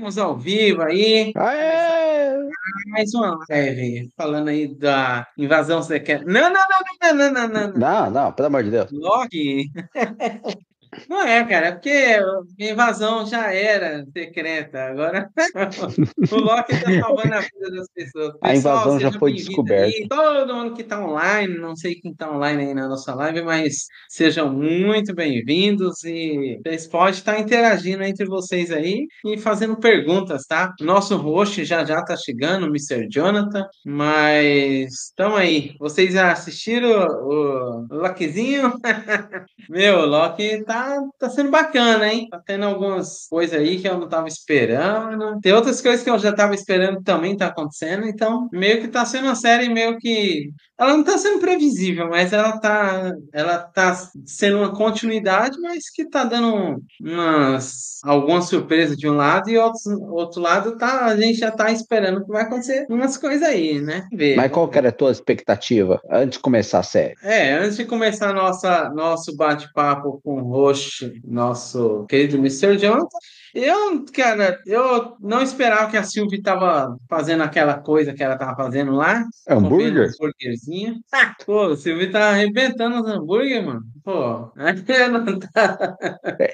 Estamos ao vivo aí. Aê! Mais uma live falando aí da invasão secreta. Não, não, não, não, não, não, não, não. Não, não, pelo amor de Deus. Loki. Não é, cara, é porque a invasão já era secreta. Agora o Loki está salvando a vida das pessoas. A invasão já foi descoberta. aí. Todo mundo que está online, não sei quem está online aí na nossa live, mas sejam muito bem-vindos e vocês podem estar interagindo entre vocês aí e fazendo perguntas, tá? Nosso host já já tá chegando, Mr. Jonathan, mas estão aí. Vocês já assistiram o, o Lokizinho? Meu, o Loki tá, tá sendo bacana, hein? Tá tendo algumas coisas aí que eu não tava esperando. Tem outras coisas que eu já tava esperando também tá acontecendo. Então, meio que tá sendo uma série meio que. Ela não tá sendo previsível, mas ela tá, ela tá sendo uma continuidade, mas que tá dando umas, algumas surpresas de um lado e outros, outro lado tá, a gente já tá esperando que vai acontecer umas coisas aí, né? Ver, Mas qual que era a tua expectativa antes de começar a série? é, antes de começar nossa, nosso bate-papo com o host, nosso querido Mr. Jonathan, eu, cara, eu não esperava que a Sylvie estava fazendo aquela coisa que ela estava fazendo lá. Hambúrguer? Ah, pô, a Sylvie tá arrebentando os hambúrguer, mano. Pô, não tá.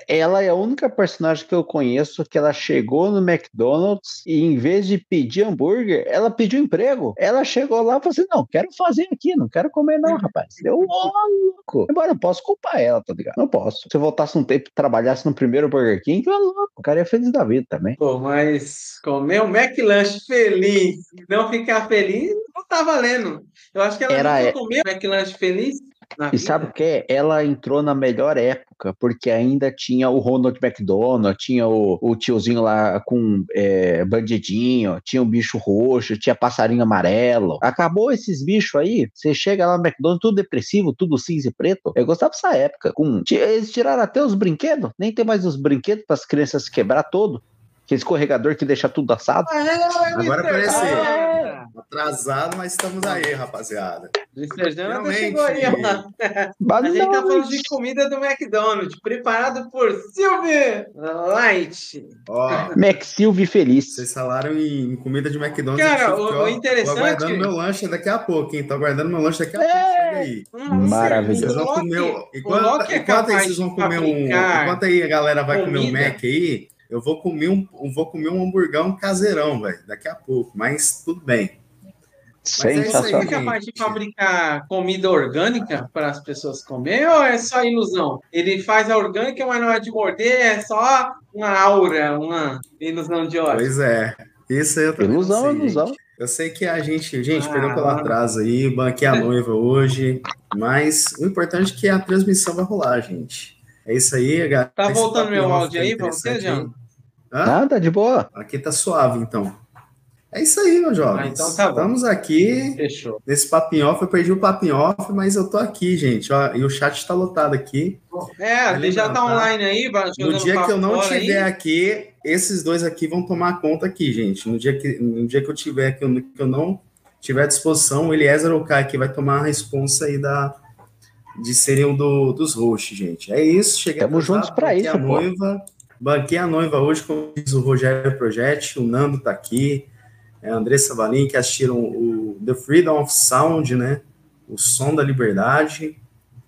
Ela é a única personagem que eu conheço que ela chegou no McDonald's e em vez de pedir hambúrguer, ela pediu emprego. Ela chegou lá e falou assim: não, quero fazer aqui, não quero comer não, rapaz. Eu, louco. Embora eu posso culpar ela, tá ligado? Não posso. Se eu voltasse um tempo e trabalhasse no primeiro Burger King, eu louco. O cara ia feliz da vida também. Pô, mas comer um McLanche feliz e não ficar feliz, não tá valendo. Eu acho que ela Era nunca é- comeu McLanche feliz na E vida. sabe o que? é? Ela entrou na melhor época, porque ainda tinha o Ronald McDonald, tinha o, o tiozinho lá com é, bandidinho, tinha o bicho roxo, tinha passarinho amarelo. Acabou esses bichos aí, você chega lá no McDonald's, tudo depressivo, tudo cinza e preto. Eu gostava dessa época. Com, eles tiraram até os brinquedos, nem tem mais os brinquedos para as crianças quebrar todo. Aquele escorregador que deixa tudo assado. Agora apareceu. Ah, Atrasado, mas estamos aí, rapaziada. Finalmente. chegou aí, ó. Mas A gente tá falando de comida do McDonald's, preparado por Silvia Light. Ó, Mac Silvio feliz. vocês falaram em comida de McDonald's. Cara, o- que, o interessante- Tô aguardando meu lanche daqui a pouco, hein? Tô aguardando meu lanche daqui a pouco. É. Chega aí. Maravilhoso. Vocês vão comer. Enquanto, é enquanto aí vocês vão comer um. Enquanto aí a galera vai comer um. Mac aí, eu vou comer um, vou comer um hamburgão caseirão, velho. Daqui a pouco. Mas tudo bem. é isso aí, Você Sensacional. é capaz de fabricar comida orgânica para as pessoas comer ou é só ilusão? Ele faz a orgânica, mas na hora de morder é só uma aura, uma ilusão de ódio. Pois é. Isso aí eu também Ilusão, sei, ilusão. gente. Eu sei que a gente, gente, Ah. perdão pelo atraso aí, banquei a noiva hoje, mas o importante é que a transmissão vai rolar, gente. É isso aí, galera. Tá Esse voltando meu áudio foi aí pra você? Hã? Nada, de boa. Aqui tá suave, então. É isso aí, meus jovens. Ah, então tá bom. Estamos aqui Fechou. nesse papinho off. Eu perdi o papinho off, mas eu tô aqui, gente. Ó, e o chat tá lotado aqui. É, ele já tá tá? online aí, vai No dia que eu não fora tiver aí. aqui, esses dois aqui vão tomar conta aqui, gente. No dia que, no dia que eu tiver aqui, que eu não tiver à disposição, o Eliezer ou o Kai aqui vai tomar a responsa aí da, de serem um do, dos hosts, gente. É isso. Tamo atrasado, juntos pra banquei isso, a noiva. Banquei a noiva hoje, como diz o Rogério Project, o Nando tá aqui, é a Andressa Valim, que assistiram o The Freedom of Sound, né? O Som da Liberdade.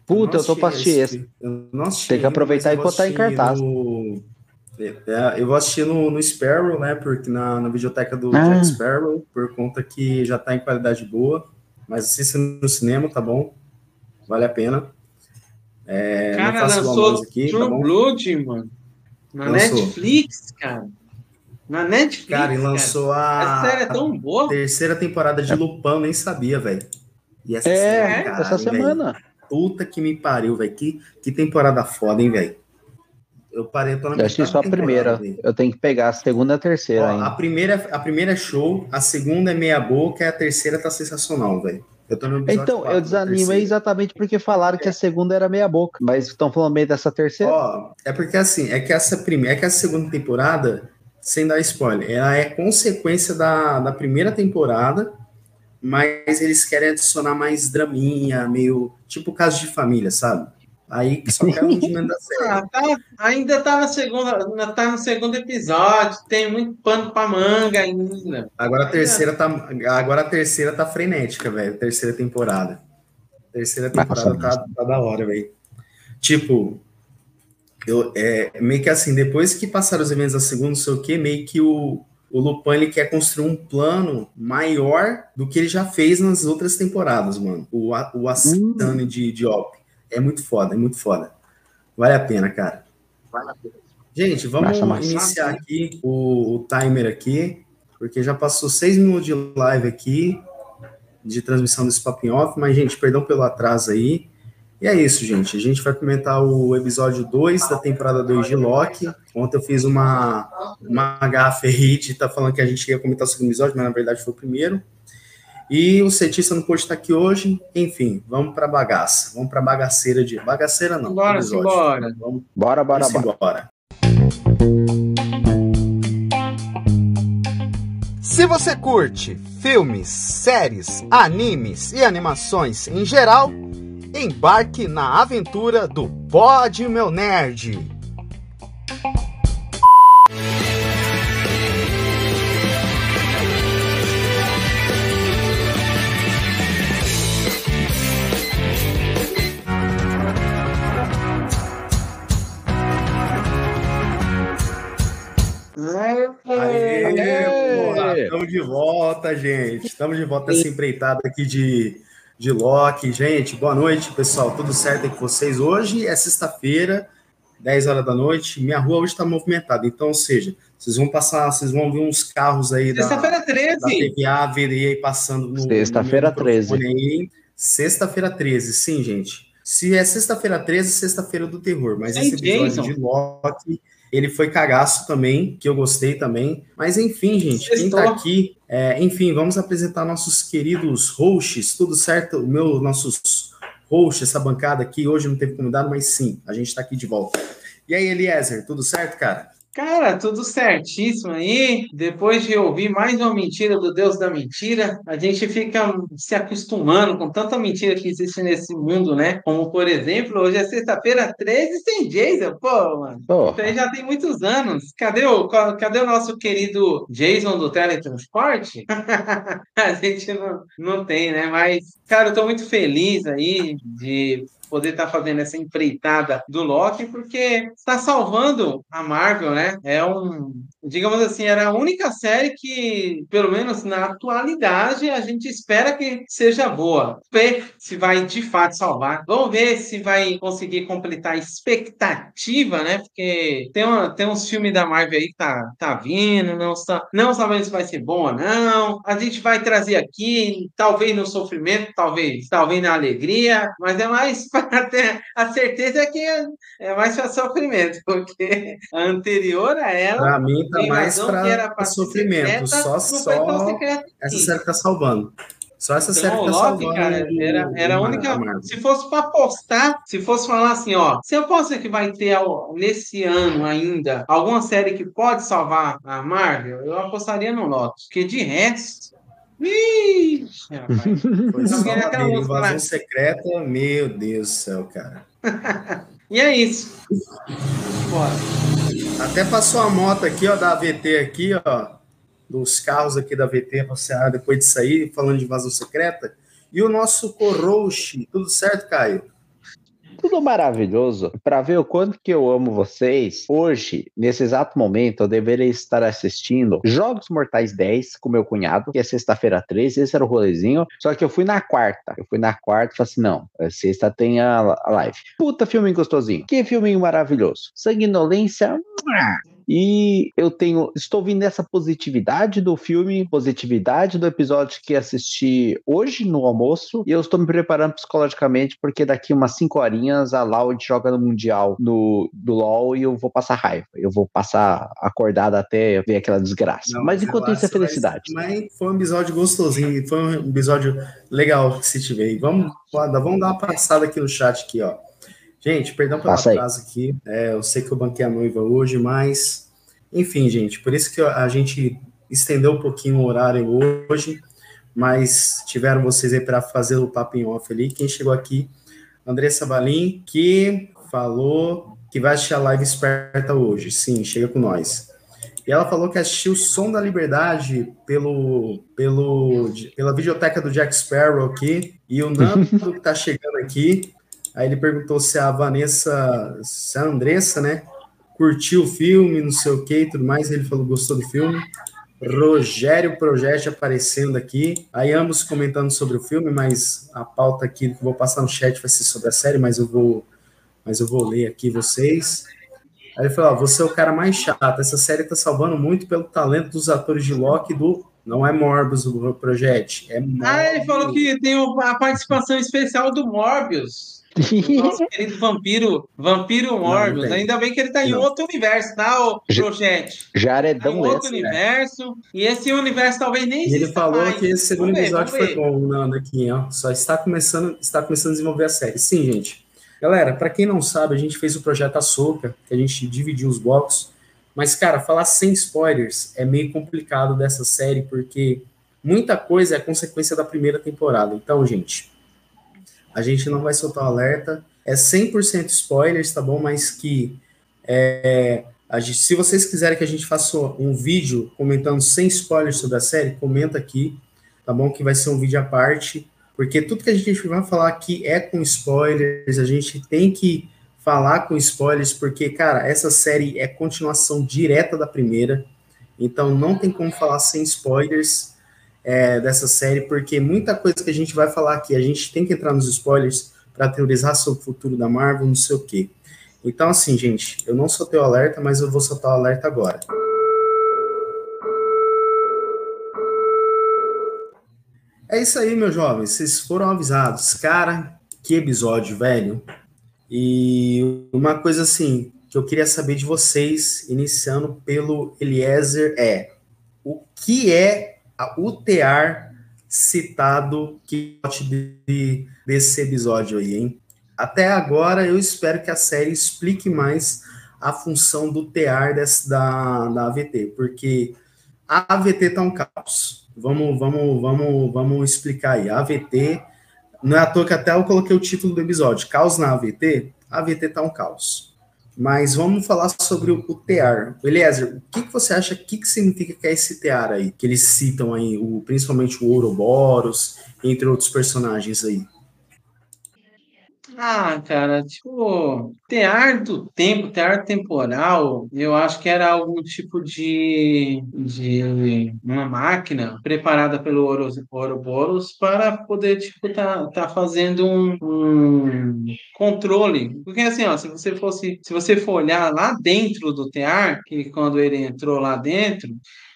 Puta, eu não tô pra assistir esse. esse. Eu Tem que aproveitar e eu botar em cartaz. no- É, eu vou assistir no, no Sparrow, né? Porque na, na videoteca do Ah. Jack Sparrow, por conta que já tá em qualidade boa. Mas assista no cinema, tá bom? Vale a pena. É, não Cara, lançou aqui, True tá bom? Blood, mano. Na Lançou. Netflix, cara. Na Netflix. Cara, e lançou Essa série é a tão boa. terceira temporada de Lupin, eu nem sabia, velho. E essa É, série, cara, essa hein, semana. Puta que me pariu, velho. Que, que temporada foda, hein, velho? Eu parei, eu tô na Eu metade só a primeira. velho. Eu tenho que pegar a segunda e a terceira Ó, a, ainda. primeira, a primeira é show, a segunda é meia boca e a terceira tá sensacional, velho. Eu tô no Então, quatro eu da desanimei exatamente porque falaram que a segunda era meia boca. Mas estão falando bem dessa terceira? Ó, é porque assim, é que essa primeira, é que a segunda temporada, sem dar spoiler, ela é consequência da, da primeira temporada, mas eles querem adicionar mais draminha, meio tipo caso de família, sabe? Aí só caiu no rendimento da série. Ah, tá, ainda tá na segunda, tá no segundo episódio, tem muito pano pra manga ainda. Agora a terceira tá, agora a terceira tá frenética, velho. Terceira temporada. Terceira temporada tá, tá da hora, velho. Tipo, eu, é, meio que assim, depois que passaram os eventos da segunda, não sei o que, meio que o, o Lupin ele quer construir um plano maior do que ele já fez nas outras temporadas, mano. O, o Ascitane hum. de, de Op. É muito foda, é muito foda. Vale a pena, cara. Vale a pena. Gente, vamos iniciar aqui o, o, timer aqui, porque já passou seis minutos de live aqui, de transmissão desse Papin Off, mas, gente, perdão pelo atraso aí. E é isso, gente. A gente vai comentar o episódio 2 da temporada 2 de Loki. Ontem eu fiz uma, uma gafe aí de tá falando que a gente ia comentar o segundo episódio, mas na verdade foi o primeiro. E o Cetista não pôde estar aqui hoje. Enfim, vamos para bagaça. Vamos para bagaceira de. Bagaceira não. Bora, bora. Vamos... Bora, bora, vamos bora. bora. Se você curte filmes, séries, animes e animações em geral embarque na aventura do Pod Meu Nerd. Aê, Estamos de volta, gente. Estamos de volta essa empreitada aqui de de Loki. Gente, boa noite, pessoal. Tudo certo aí com vocês? Hoje é sexta-feira, 10 horas da noite. Minha rua hoje está movimentada. Então, ou seja, vocês vão passar, vocês vão ver uns carros aí da, Sexta-feira 13. da TVA, verei aí passando no. Sexta-feira 13. Sexta-feira 13, sim, gente. Se é sexta-feira 13, sexta-feira do terror. Mas esse episódio Jason. de Loki ele foi cagaço também, que eu gostei também. Mas enfim, gente, quem tá aqui, é, enfim, vamos apresentar nossos queridos hosts, tudo certo? O meu, nossos hosts, essa bancada aqui, hoje não teve convidado, mas sim, a gente tá aqui de volta. E aí, Eliezer, tudo certo, cara? Cara, tudo certíssimo aí. Depois de ouvir mais uma mentira do Deus da mentira, a gente fica se acostumando com tanta mentira que existe nesse mundo, né? Como, por exemplo, hoje é sexta-feira 13 sem Jason. Pô, mano. Oh. Isso aí já tem muitos anos. Cadê o, cadê o nosso querido Jason do teletransporte? a gente não, não tem, né? Mas, cara, eu tô muito feliz aí de poder estar tá fazendo essa empreitada do Loki, porque está salvando a Marvel, né? É um, digamos assim, era a única série que, pelo menos na atualidade, a gente espera que seja boa. Ver se vai de fato salvar. Vamos ver se vai conseguir completar a expectativa, né? Porque tem, uma, tem uns filmes da Marvel aí que tá, tá vindo, não, está, não sabemos se vai ser bom ou não. A gente vai trazer aqui, talvez no sofrimento, talvez, talvez na alegria, mas é mais até a certeza é que é mais para sofrimento, porque a anterior a ela. Para mim, tá mais para sofrimento. Secreta, só só essa série tá salvando. Só essa então, série tá Loki, salvando. Cara, era, era a única. Se fosse para apostar, se fosse falar assim, ó, você aposta que vai ter nesse ano ainda alguma série que pode salvar a Marvel, eu apostaria no Loki. Porque de resto. Vixe, rapaz. Foi só dele, invasão secreta, meu Deus do céu, cara. e é isso. Bora. Até passou a moto aqui, ó, da AVT aqui, ó, dos carros aqui da AVT, você depois de sair, falando de invasão secreta. E o nosso Coroche, tudo certo, Caio? Tudo maravilhoso. Para ver o quanto que eu amo vocês, hoje, nesse exato momento, eu deveria estar assistindo Jogos Mortais 10 com meu cunhado, que é sexta-feira 13, esse era o rolezinho. Só que eu fui na quarta. Eu fui na quarta e falei assim: não, é sexta tem a, live. Puta filme gostosinho. Que filme maravilhoso. Sanguinolência. E eu tenho, estou vindo nessa positividade do filme, positividade do episódio que assisti hoje no almoço, e eu estou me preparando psicologicamente porque daqui umas 5 horinhas a Loud joga no Mundial no, do LoL e eu vou passar raiva. Eu vou passar acordada até ver aquela desgraça. Não, mas enquanto isso é felicidade. Mas, mas, foi um episódio gostosinho, foi um episódio legal que se tiver. vamos, vamos dar uma passada aqui no chat aqui, ó. Gente, perdão pelo atraso aqui. É, eu sei que eu banquei a noiva hoje, mas. Enfim, gente, por isso que a gente estendeu um pouquinho o horário hoje, mas tiveram vocês aí para fazer o papo em off ali. Quem chegou aqui, Andressa Balim, que falou que vai assistir a live esperta hoje. Sim, chega com nós. E ela falou que assistiu o Som da Liberdade pelo, pelo, pela videoteca do Jack Sparrow aqui. E o Nando, que tá chegando aqui, aí ele perguntou se a Vanessa, se a Andressa, né, curtiu o filme, não sei o que e tudo mais. Ele falou gostou do filme. Rogério Projete aparecendo aqui. Aí ambos comentando sobre o filme, mas a pauta aqui que eu vou passar no chat vai ser sobre a série, mas eu vou, mas eu vou ler aqui vocês. Aí ele falou: ó, você é o cara mais chato. Essa série tá salvando muito pelo talento dos atores de Loki do. Não é Morbius o projeto. É Morbius. Ah, ele falou que tem a participação especial do Morbius. Nosso querido vampiro, vampiro Morbius. Ainda bem que ele tá em não. outro universo, tá, o Projeto? Jaredão tá em outro né? universo. E esse universo talvez nem exista Ele falou mais. que esse segundo ver, episódio foi bom, Nando, aqui, ó. Só está começando, está começando a desenvolver a série. Sim, gente. Galera, para quem não sabe, a gente fez o projeto Açúcar, que a gente dividiu os blocos. Mas, cara, falar sem spoilers é meio complicado dessa série, porque muita coisa é consequência da primeira temporada. Então, gente, a gente não vai soltar o alerta. É 100% spoilers, tá bom? Mas que é, gente, se vocês quiserem que a gente faça um vídeo comentando sem spoilers sobre a série, comenta aqui, tá bom? Que vai ser um vídeo à parte porque tudo que a gente vai falar aqui é com spoilers, a gente tem que falar com spoilers, porque, cara, essa série é continuação direta da primeira, então não tem como falar sem spoilers é, dessa série, porque muita coisa que a gente vai falar aqui, a gente tem que entrar nos spoilers para teorizar sobre o futuro da Marvel, não sei o quê. Então, assim, gente, eu não soltei o alerta, mas eu vou soltar o alerta agora. É isso aí, meus jovens. Vocês foram avisados. Cara, que episódio, velho. E uma coisa assim que eu queria saber de vocês, iniciando pelo Eliezer, é o que é o tear citado que de, desse episódio aí, hein? Até agora eu espero que a série explique mais a função do tear desse, da, da AVT, porque a AVT tá um caos. Vamos, vamos, vamos, vamos explicar aí. A AVT, não é à toa que até eu coloquei o título do episódio, Caos na AVT. A AVT tá um caos. Mas vamos falar sobre o, tear. Eliezer, o que, que você acha, o que, que significa que é esse tear aí? Que eles citam aí, o, principalmente o Ouroboros, entre outros personagens aí. Ah, cara, tipo, tear do tempo, tear temporal, eu acho que era algum tipo de, de uma máquina preparada pelo Ouroboros para poder, tipo, tá, tá fazendo um, um controle. Porque assim, ó, se você fosse, se você for olhar lá dentro do tear, que quando ele entrou lá dentro,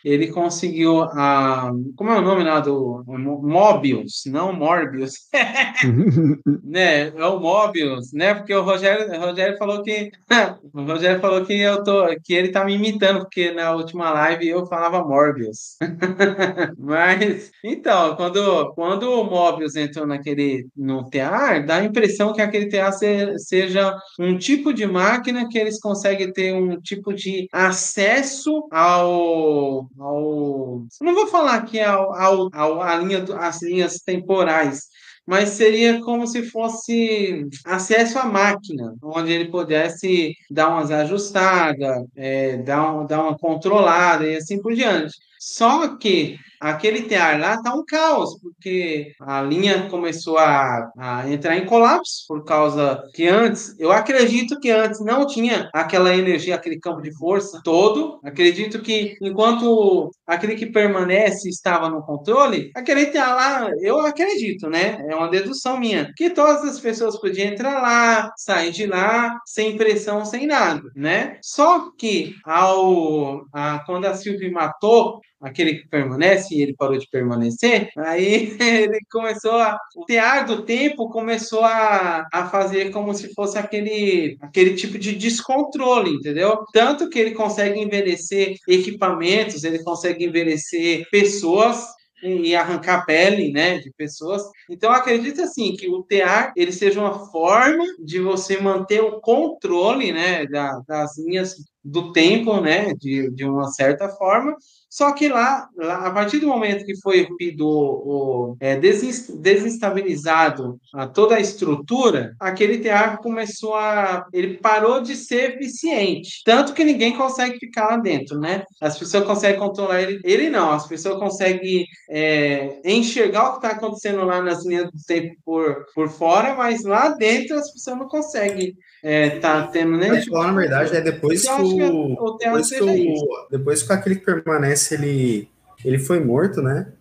ele conseguiu a. Como é o nome lá do. Mobius, não Morbius. né? É o Mobius, né? Porque o Rogério, o Rogério falou que. o Rogério falou que eu tô. que ele tá me imitando, porque na última live eu falava Morbius. Mas, então, quando, quando o Mobius entrou naquele. no tear, dá a impressão que aquele tear se, seja um tipo de máquina que eles conseguem ter um tipo de acesso ao ao não vou falar aqui ao, ao, ao a linha as linhas temporais, mas seria como se fosse acesso à máquina, onde ele pudesse dar umas ajustadas, é, dar, um, dar uma controlada e assim por diante. Só que aquele tear lá tá um caos, porque a linha começou a, a, entrar em colapso por causa que antes, eu acredito que antes não tinha aquela energia, aquele campo de força todo. Acredito que enquanto aquele que permanece estava no controle, aquele tear lá, eu acredito, né? É uma dedução minha, que todas as pessoas podiam entrar lá, sair de lá, sem pressão, sem nada, né? Só que ao a, quando a Sylvie matou aquele que permanece e ele parou de permanecer, aí ele começou a. O tear do tempo começou a, a fazer como se fosse aquele, aquele tipo de descontrole, entendeu? Tanto que ele consegue envelhecer equipamentos, ele consegue envelhecer pessoas e arrancar pele, né, de pessoas. Então acredito assim que o tear ele seja uma forma de você manter o controle, né, da, das linhas do tempo, né, de, de uma certa forma, só que lá, lá, a partir do momento que foi rompido o, é, desestabilizado a toda a estrutura, aquele teatro começou a. Ele parou de ser eficiente. Tanto que ninguém consegue ficar lá dentro, né? As pessoas conseguem controlar ele. Ele não, as pessoas conseguem é, enxergar o que está acontecendo lá nas linhas do tempo por, por fora, mas lá dentro as pessoas não conseguem é, tá tendo. Tipo, falar, na verdade, é depois que, o, o depois, que o, depois que aquele que permanece ele, ele foi morto, né?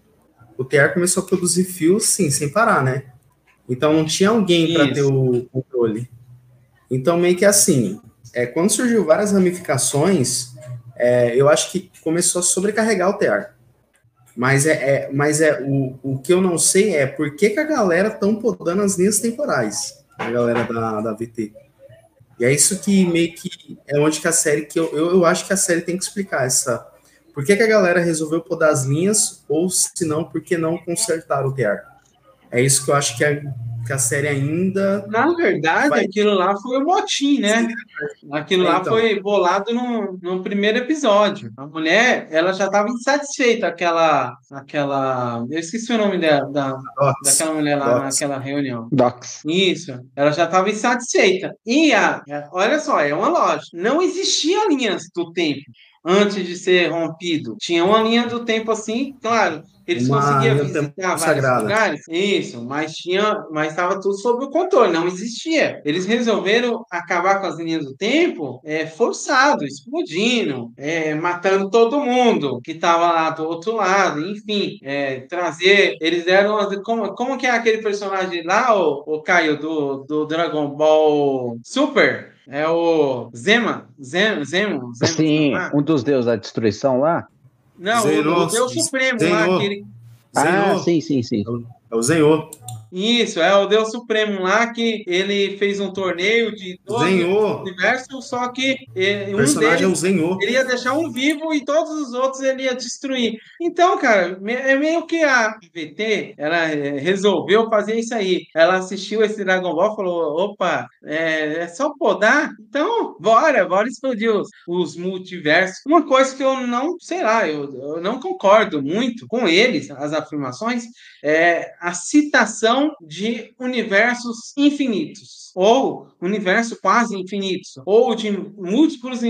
O TR começou a produzir fios, sim, sem parar, né? Então não tinha alguém para ter o controle. Então, meio que assim, é, quando surgiu várias ramificações, é, eu acho que começou a sobrecarregar o TR. Mas é, é, mas é o, o que eu não sei é por que, que a galera estão podando as linhas temporais, a galera da, da VT. E é isso que meio que é onde que a série que eu, eu, eu acho que a série tem que explicar essa por que, que a galera resolveu podar as linhas ou se não, por que não consertar o TR? É isso que eu acho que a, que a série ainda. Na verdade, vai... aquilo lá foi o motim, né? Aquilo lá então. foi bolado no, no primeiro episódio. A mulher, ela já estava insatisfeita, aquela. aquela eu esqueci o nome dela, da, daquela mulher lá Docs. naquela reunião. Docs. Isso. Ela já estava insatisfeita. E a, olha só, é uma lógica. Não existia linhas do tempo antes de ser rompido. Tinha uma linha do tempo assim, claro, eles uma, conseguiam visitar vários sagrada. lugares. Isso, mas tinha, mas estava tudo sob o controle, não existia. Eles resolveram acabar com as linhas do tempo é, forçado, explodindo, é, matando todo mundo que estava lá do outro lado, enfim, é, trazer. Eles deram. Como, como que é aquele personagem lá, o, o Caio, do, do Dragon Ball Super? É o Zema, Zemo, Zemo, Zemo Sim, um dos deuses da destruição lá. Não, o, o Deus Supremo lá, aquele. Ah, sim, sim, sim. É o Zenhor. Isso, é o Deus Supremo lá que ele fez um torneio de todo universo, só que eh, um personagem deles, é o Zenhor. ele ia deixar um vivo e todos os outros ele ia destruir. Então, cara, é meio que a VT, ela eh, resolveu fazer isso aí. Ela assistiu esse Dragon Ball e falou: opa, é, é, só podar? Então, bora, bora explodir os, os, multiversos. Uma coisa que eu não, sei lá, eu, eu não concordo muito com eles, as afirmações, é a citação de universos infinitos, ou universo quase infinitos, ou de múltiplos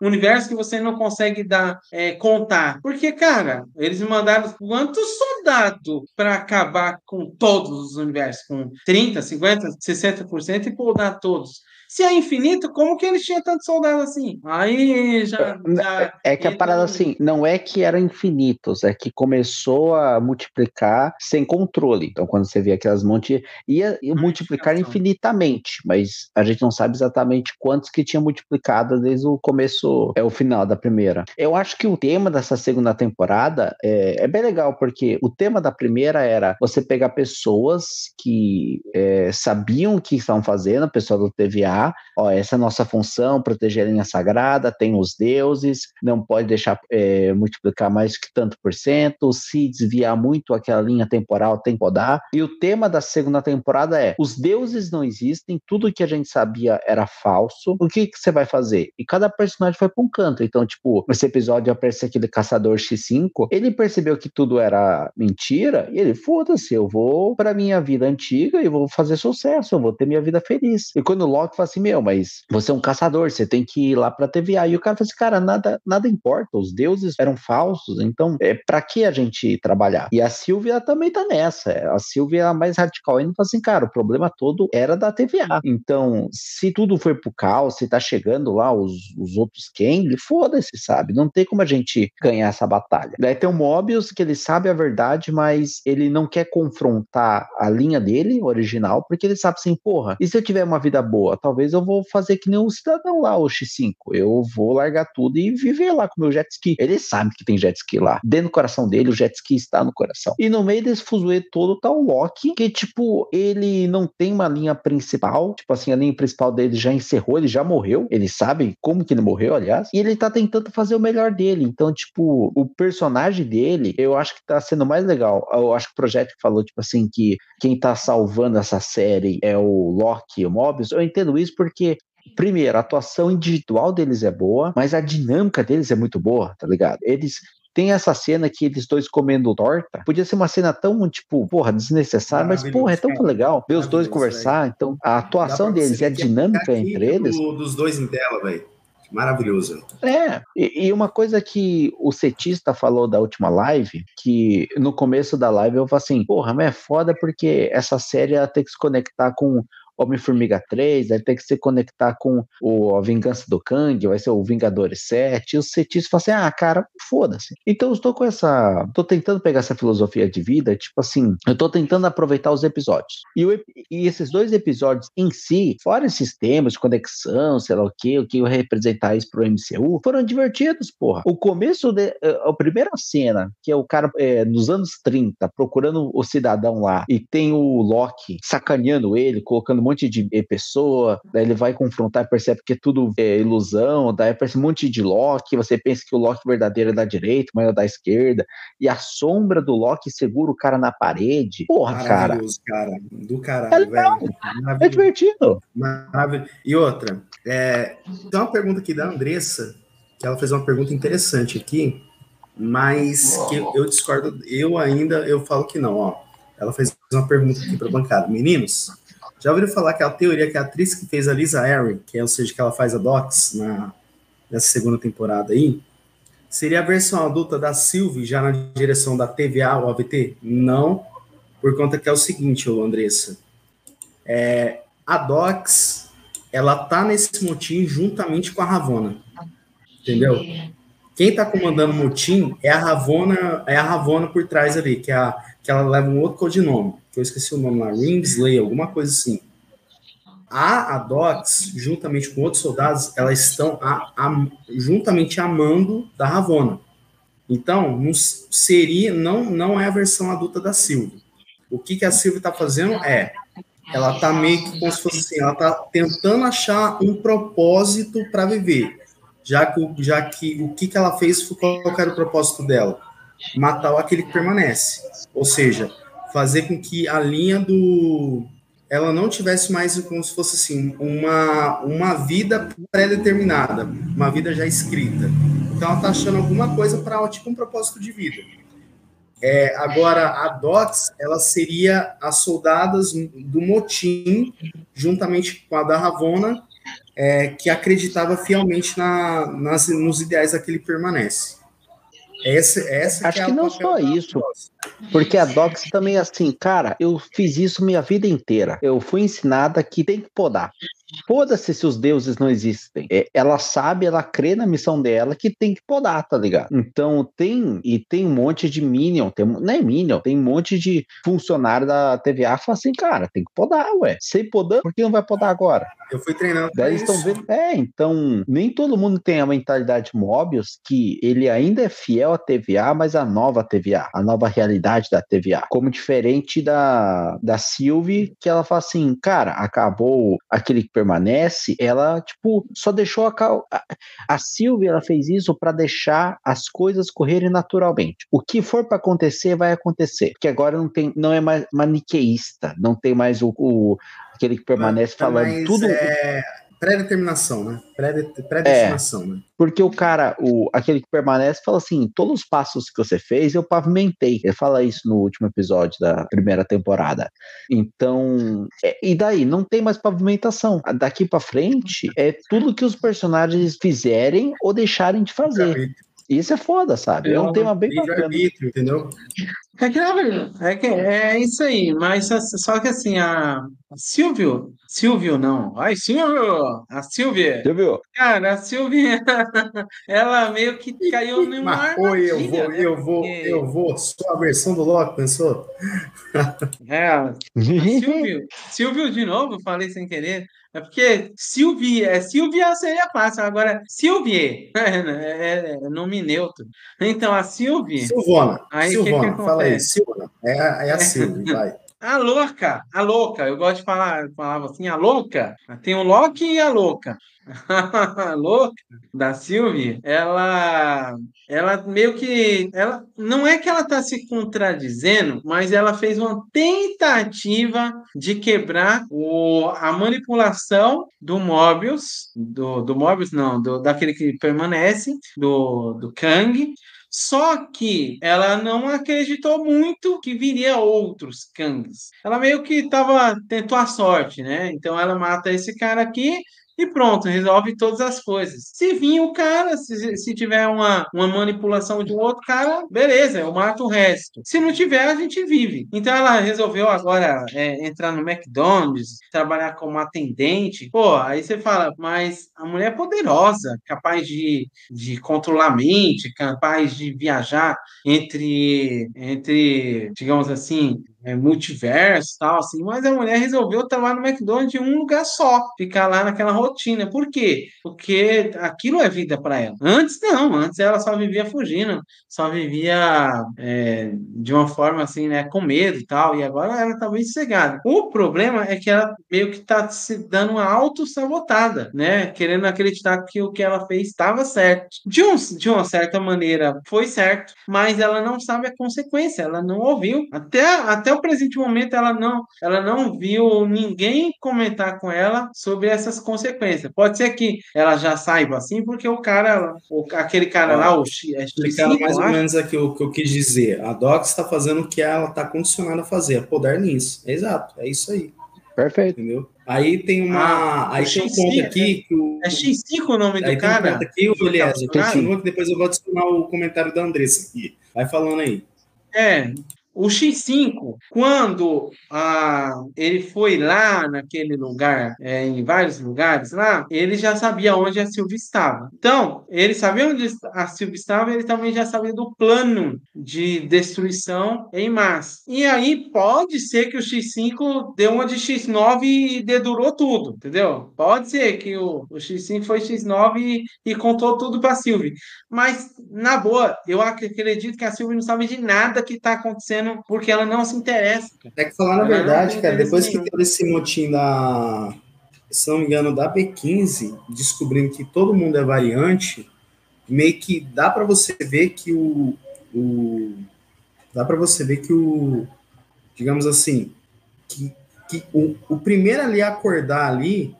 universos que você não consegue dar é, contar. Porque, cara, eles mandaram quantos soldados para acabar com todos os universos, com 30, 50, 60% e podar todos. Se é infinito, como que eles tinham tanto soldado assim? Aí já. É, já é que a parada assim, não é que eram infinitos, é que começou a multiplicar sem controle. Então, quando você vê aquelas montes, ia multiplicar infinitamente, mas a gente não sabe exatamente quantos que tinha multiplicado desde o começo, é o final da primeira. Eu acho que o tema dessa segunda temporada é, é bem legal, porque o tema da primeira era você pegar pessoas que é, sabiam o que estavam fazendo, a pessoa do TVA ó, essa é a nossa função, proteger a linha sagrada, tem os deuses, não pode deixar é, multiplicar mais que tanto por cento, se desviar muito aquela linha temporal tem que. E o tema da segunda temporada é: os deuses não existem, tudo que a gente sabia era falso, o que, que você vai fazer? E cada personagem foi para um canto. Então, tipo, nesse episódio aparece aquele caçador X5, ele percebeu que tudo era mentira e ele, foda-se, eu vou para minha vida antiga e vou fazer sucesso, eu vou ter minha vida feliz. E quando o Loki fala assim, meu, mas você é um caçador, você tem que ir lá pra TVA. E o cara fala assim, cara, nada, nada importa, os deuses eram falsos, então é pra que a gente trabalhar? E a Silvia também tá nessa, a Silvia é a mais radical ainda, fala assim, cara, o problema todo era da TVA. Então, se tudo foi pro caos, se tá chegando lá os, os outros Kang, foda-se, sabe? Não tem como a gente ganhar essa batalha. Daí tem o Mobius, que ele sabe a verdade, mas ele não quer confrontar a linha dele, original, porque ele sabe assim, porra, e se eu tiver uma vida boa? talvez eu vou fazer que nem um cidadão lá, o X5. Eu vou largar tudo e viver lá com meu jet ski. Ele sabe que tem jet ski lá. Dentro do coração dele, o jet ski está no coração. E no meio desse fuzuê todo tá o Loki, que, tipo, ele não tem uma linha principal. Tipo assim, a linha principal dele já encerrou, ele já morreu. Ele sabe como que ele morreu, aliás. E ele tá tentando fazer o melhor dele. Então, tipo, o personagem dele, eu acho que tá sendo mais legal. Eu acho que o projeto falou, tipo assim, que quem tá salvando essa série é o Loki, o Mobius. Eu entendo isso porque primeiro, a atuação individual deles é boa, mas a dinâmica deles é muito boa, tá ligado? Eles tem essa cena que eles dois comendo torta. Podia ser uma cena tão, tipo, porra, desnecessária, mas, porra, é tão legal ver os dois conversar. Véio. Então, a atuação deles e a dinâmica entre eles. Do, dos dois em tela, velho. Maravilhoso. É, e, e, uma coisa que o setista falou da última live, que no começo da live eu falei assim, porra, mas é foda porque essa série tem que se conectar com Homem-Formiga 3, aí tem que se conectar com o A Vingança do Kang, vai ser o Vingadores 7, e os cetistas falam assim, ah, cara, foda-se. Então eu estou com essa, tô tentando pegar essa filosofia de vida, tipo assim, eu tô tentando aproveitar os episódios. E, o, e esses dois episódios em si, fora esses temas de conexão, sei lá o que, o que vai representar isso pro MCU, foram divertidos, porra. O começo, de, eh, a primeira cena, que é o cara é, nos anos 30, procurando o cidadão lá, e tem o Loki sacaneando ele, colocando monte de pessoa, daí ele vai confrontar e percebe que é tudo é ilusão, daí aparece um monte de Loki, você pensa que o Loki verdadeiro é da direita, mas é da esquerda, e a sombra do Loki segura o cara na parede. Porra, cara. cara. Do caralho, é legal. velho. É divertido. Maravilhoso. E outra, é, tem uma pergunta aqui da Andressa, que ela fez uma pergunta interessante aqui, mas que eu discordo, eu ainda, eu falo que não, ó. Ela fez uma pergunta aqui para bancada. Meninos, já ouviram falar que a teoria que a atriz que fez a Lisa Harry, que é, ou seja, que ela faz a Docs na, nessa segunda temporada aí, seria a versão adulta da Sylvie já na direção da TVA ou AVT? Não, por conta que é o seguinte, ô Andressa. É, a Docs, ela tá nesse motim juntamente com a Ravona. Entendeu? Quem tá comandando o motim é a Ravona, é a Ravona por trás ali, que, é a, que ela leva um outro codinome que eu esqueci o nome lá, Ringsley, alguma coisa assim. A Adox, juntamente com outros soldados, elas estão a, a, juntamente amando da Ravona. Então, não seria, não, não é a versão adulta da Silvia. O que, que a Silvia está fazendo é, ela está meio que como se fosse assim, ela está tentando achar um propósito para viver. Já que, já que o que, que ela fez, qual era o propósito dela? Matar aquele que permanece. Ou seja, fazer com que a linha do ela não tivesse mais como se fosse assim uma, uma vida pré-determinada, uma vida já escrita. Então ela está achando alguma coisa para tipo um propósito de vida. É, agora a Dots ela seria as soldadas do motim juntamente com a da Ravona é, que acreditava fielmente na, nas, nos ideais daquele permanece. Essa, essa Acho que, é que não só isso. Porque a Docs também é assim, cara, eu fiz isso minha vida inteira. Eu fui ensinada que tem que podar. Foda-se se os deuses não existem. É, ela sabe, ela crê na missão dela que tem que podar, tá ligado? Então tem, e tem um monte de Minion, tem, não é Minion, tem um monte de funcionário da TVA que fala assim, cara, tem que podar, ué. Sem podando, por que não vai podar agora? Eu fui treinando. Daí eles estão vendo. É, então, nem todo mundo tem a mentalidade Mobius que ele ainda é fiel à TVA, mas a nova TVA, a nova realidade da TVA. Como diferente da, da Sylvie, que ela fala assim, cara, acabou aquele permanece, ela, tipo, só deixou a. A, a Sylvie, ela fez isso para deixar as coisas correrem naturalmente. O que for para acontecer, vai acontecer. Porque agora não, tem, não é mais maniqueísta, não tem mais o, o aquele que permanece falando Mas tudo. É pré-determinação, né? Pré-destinação, é, né? Porque o cara, o, aquele que permanece, fala assim: todos os passos que você fez, eu pavimentei. Ele fala isso no último episódio da primeira temporada. Então, é, e daí? Não tem mais pavimentação. Daqui para frente, é tudo que os personagens fizerem ou deixarem de fazer. Isso é foda, sabe? É, é um tema bem bacana. Entendeu? É que, é que é isso aí, mas só que assim, a Silvio, Silvio não, ai Silvio, a Silvia, Silvio. cara, a Silvia, ela meio que caiu numa mas, eu vou, né? eu vou, eu vou, sou a versão do Loki, pensou? É, Silvio, Silvio de novo, falei sem querer, é porque Silvia, Silvia seria fácil, agora Silvia é, é, nome neutro. Então a Silvia. Silvona, aí, Silvona, que que fala aí, Silvona, é, é a Silvia, vai. A louca, a louca, eu gosto de falar, falava assim, a louca. Tem o Loki e a louca. A louca da Sylvie, ela, ela meio que, ela não é que ela está se contradizendo, mas ela fez uma tentativa de quebrar o, a manipulação do Mobius, do, do Mobius não, do, daquele que permanece, do, do Kang, só que ela não acreditou muito que viria outros Kangs. Ela meio que tava, tentou a sorte, né? Então ela mata esse cara aqui e pronto, resolve todas as coisas. Se vir o cara, se, se tiver uma, uma manipulação de um outro cara, beleza, eu mato o resto. Se não tiver, a gente vive. Então ela resolveu agora é, entrar no McDonald's, trabalhar como atendente. Pô, aí você fala, mas a mulher é poderosa, capaz de, de controlar a mente, capaz de viajar entre, entre digamos assim, é, multiverso tal, assim, mas a mulher resolveu trabalhar no McDonald's em um lugar só, ficar lá naquela rotina. Por quê? Porque aquilo é vida para ela. Antes não, antes ela só vivia fugindo, só vivia é, de uma forma assim, né, com medo e tal, e agora ela tá bem sossegada. O problema é que ela meio que tá se dando uma auto-sabotada, né, querendo acreditar que o que ela fez estava certo. De, um, de uma certa maneira foi certo, mas ela não sabe a consequência, ela não ouviu. Até, até até o presente momento ela não, ela não viu ninguém comentar com ela sobre essas consequências. Pode ser que ela já saiba assim, porque o cara, o, aquele cara lá, o X, é Explicando mais ou menos aqui o que eu quis dizer. A Doc está fazendo o que ela está condicionada a fazer, a poder nisso. Exato, é isso aí. Perfeito. Entendeu? Aí tem uma. Ah, aí tem um ponto aqui. Que o, é X5 o nome do cara? Um aqui, o Eliezer. Continua que depois eu vou adicionar o comentário da Andressa aqui. Vai falando aí. É, o X5, quando ah, ele foi lá naquele lugar, é, em vários lugares lá, ele já sabia onde a Silvia estava. Então, ele sabia onde a Silvia estava, ele também já sabia do plano de destruição em massa. E aí pode ser que o X5 deu uma de X9 e dedurou tudo, entendeu? Pode ser que o, o X5 foi X9 e, e contou tudo para a Silvia. Mas, na boa, eu acredito que a Silvia não sabe de nada que está acontecendo acontecendo porque ela não se interessa. É que falar na verdade, cara, depois que teve esse motim da, se não me engano, da B15, descobrindo que todo mundo é variante, meio que dá para você ver que o, o dá para você ver que o, digamos assim, que, que o, o primeiro ali a acordar ali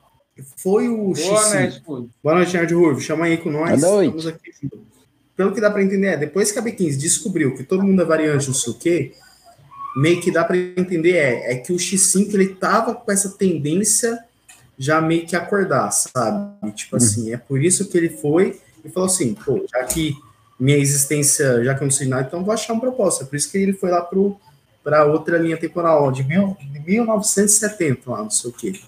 foi o Boa X. Noite, Boa noite, Nerd Rurvo. Chama aí com nós. Boa noite. Estamos aqui pelo que dá para entender, é, depois que a B15 descobriu que todo mundo é variante, não sei o quê, meio que dá para entender é, é que o X5 ele tava com essa tendência já meio que acordar, sabe? Tipo assim, é por isso que ele foi e falou assim, pô, já que minha existência, já que eu não sei nada, então vou achar um propósito. É por isso que ele foi lá para outra linha temporal, de, mil, de 1970, lá, não sei o quê.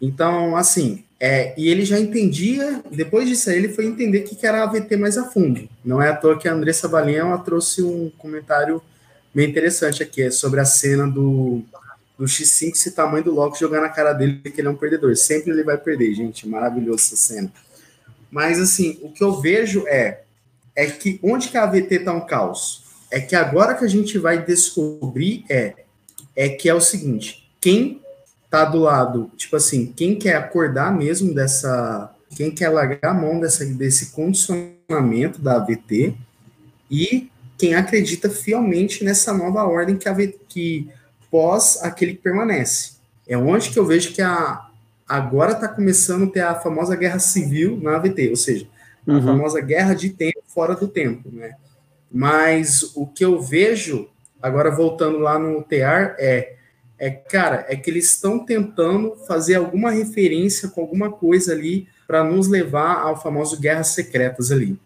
Então, assim, é, e ele já entendia, depois disso aí, ele foi entender o que, era a AVT mais a fundo. Não é à toa que a Andressa Valinha trouxe um comentário bem interessante aqui, é sobre a cena do, do X5 se tamanho do Loki jogar na cara dele que ele é um perdedor. Sempre ele vai perder, gente. Maravilhoso essa cena. Mas, assim, o que eu vejo é, é que onde que a AVT tá um caos? É que agora que a gente vai descobrir é, é que é o seguinte, quem tá do lado, tipo assim, quem quer acordar mesmo dessa, quem quer largar a mão dessa, desse condicionamento da AVT e quem acredita fielmente nessa nova ordem que, a, que pós aquele que permanece. É onde que eu vejo que a, agora está começando a ter a famosa guerra civil na AVT, ou seja, uhum. a famosa guerra de tempo fora do tempo, né? Mas o que eu vejo, agora voltando lá no TEAR, é é, cara, é que eles estão tentando fazer alguma referência com alguma coisa ali para nos levar ao famoso Guerras Secretas ali.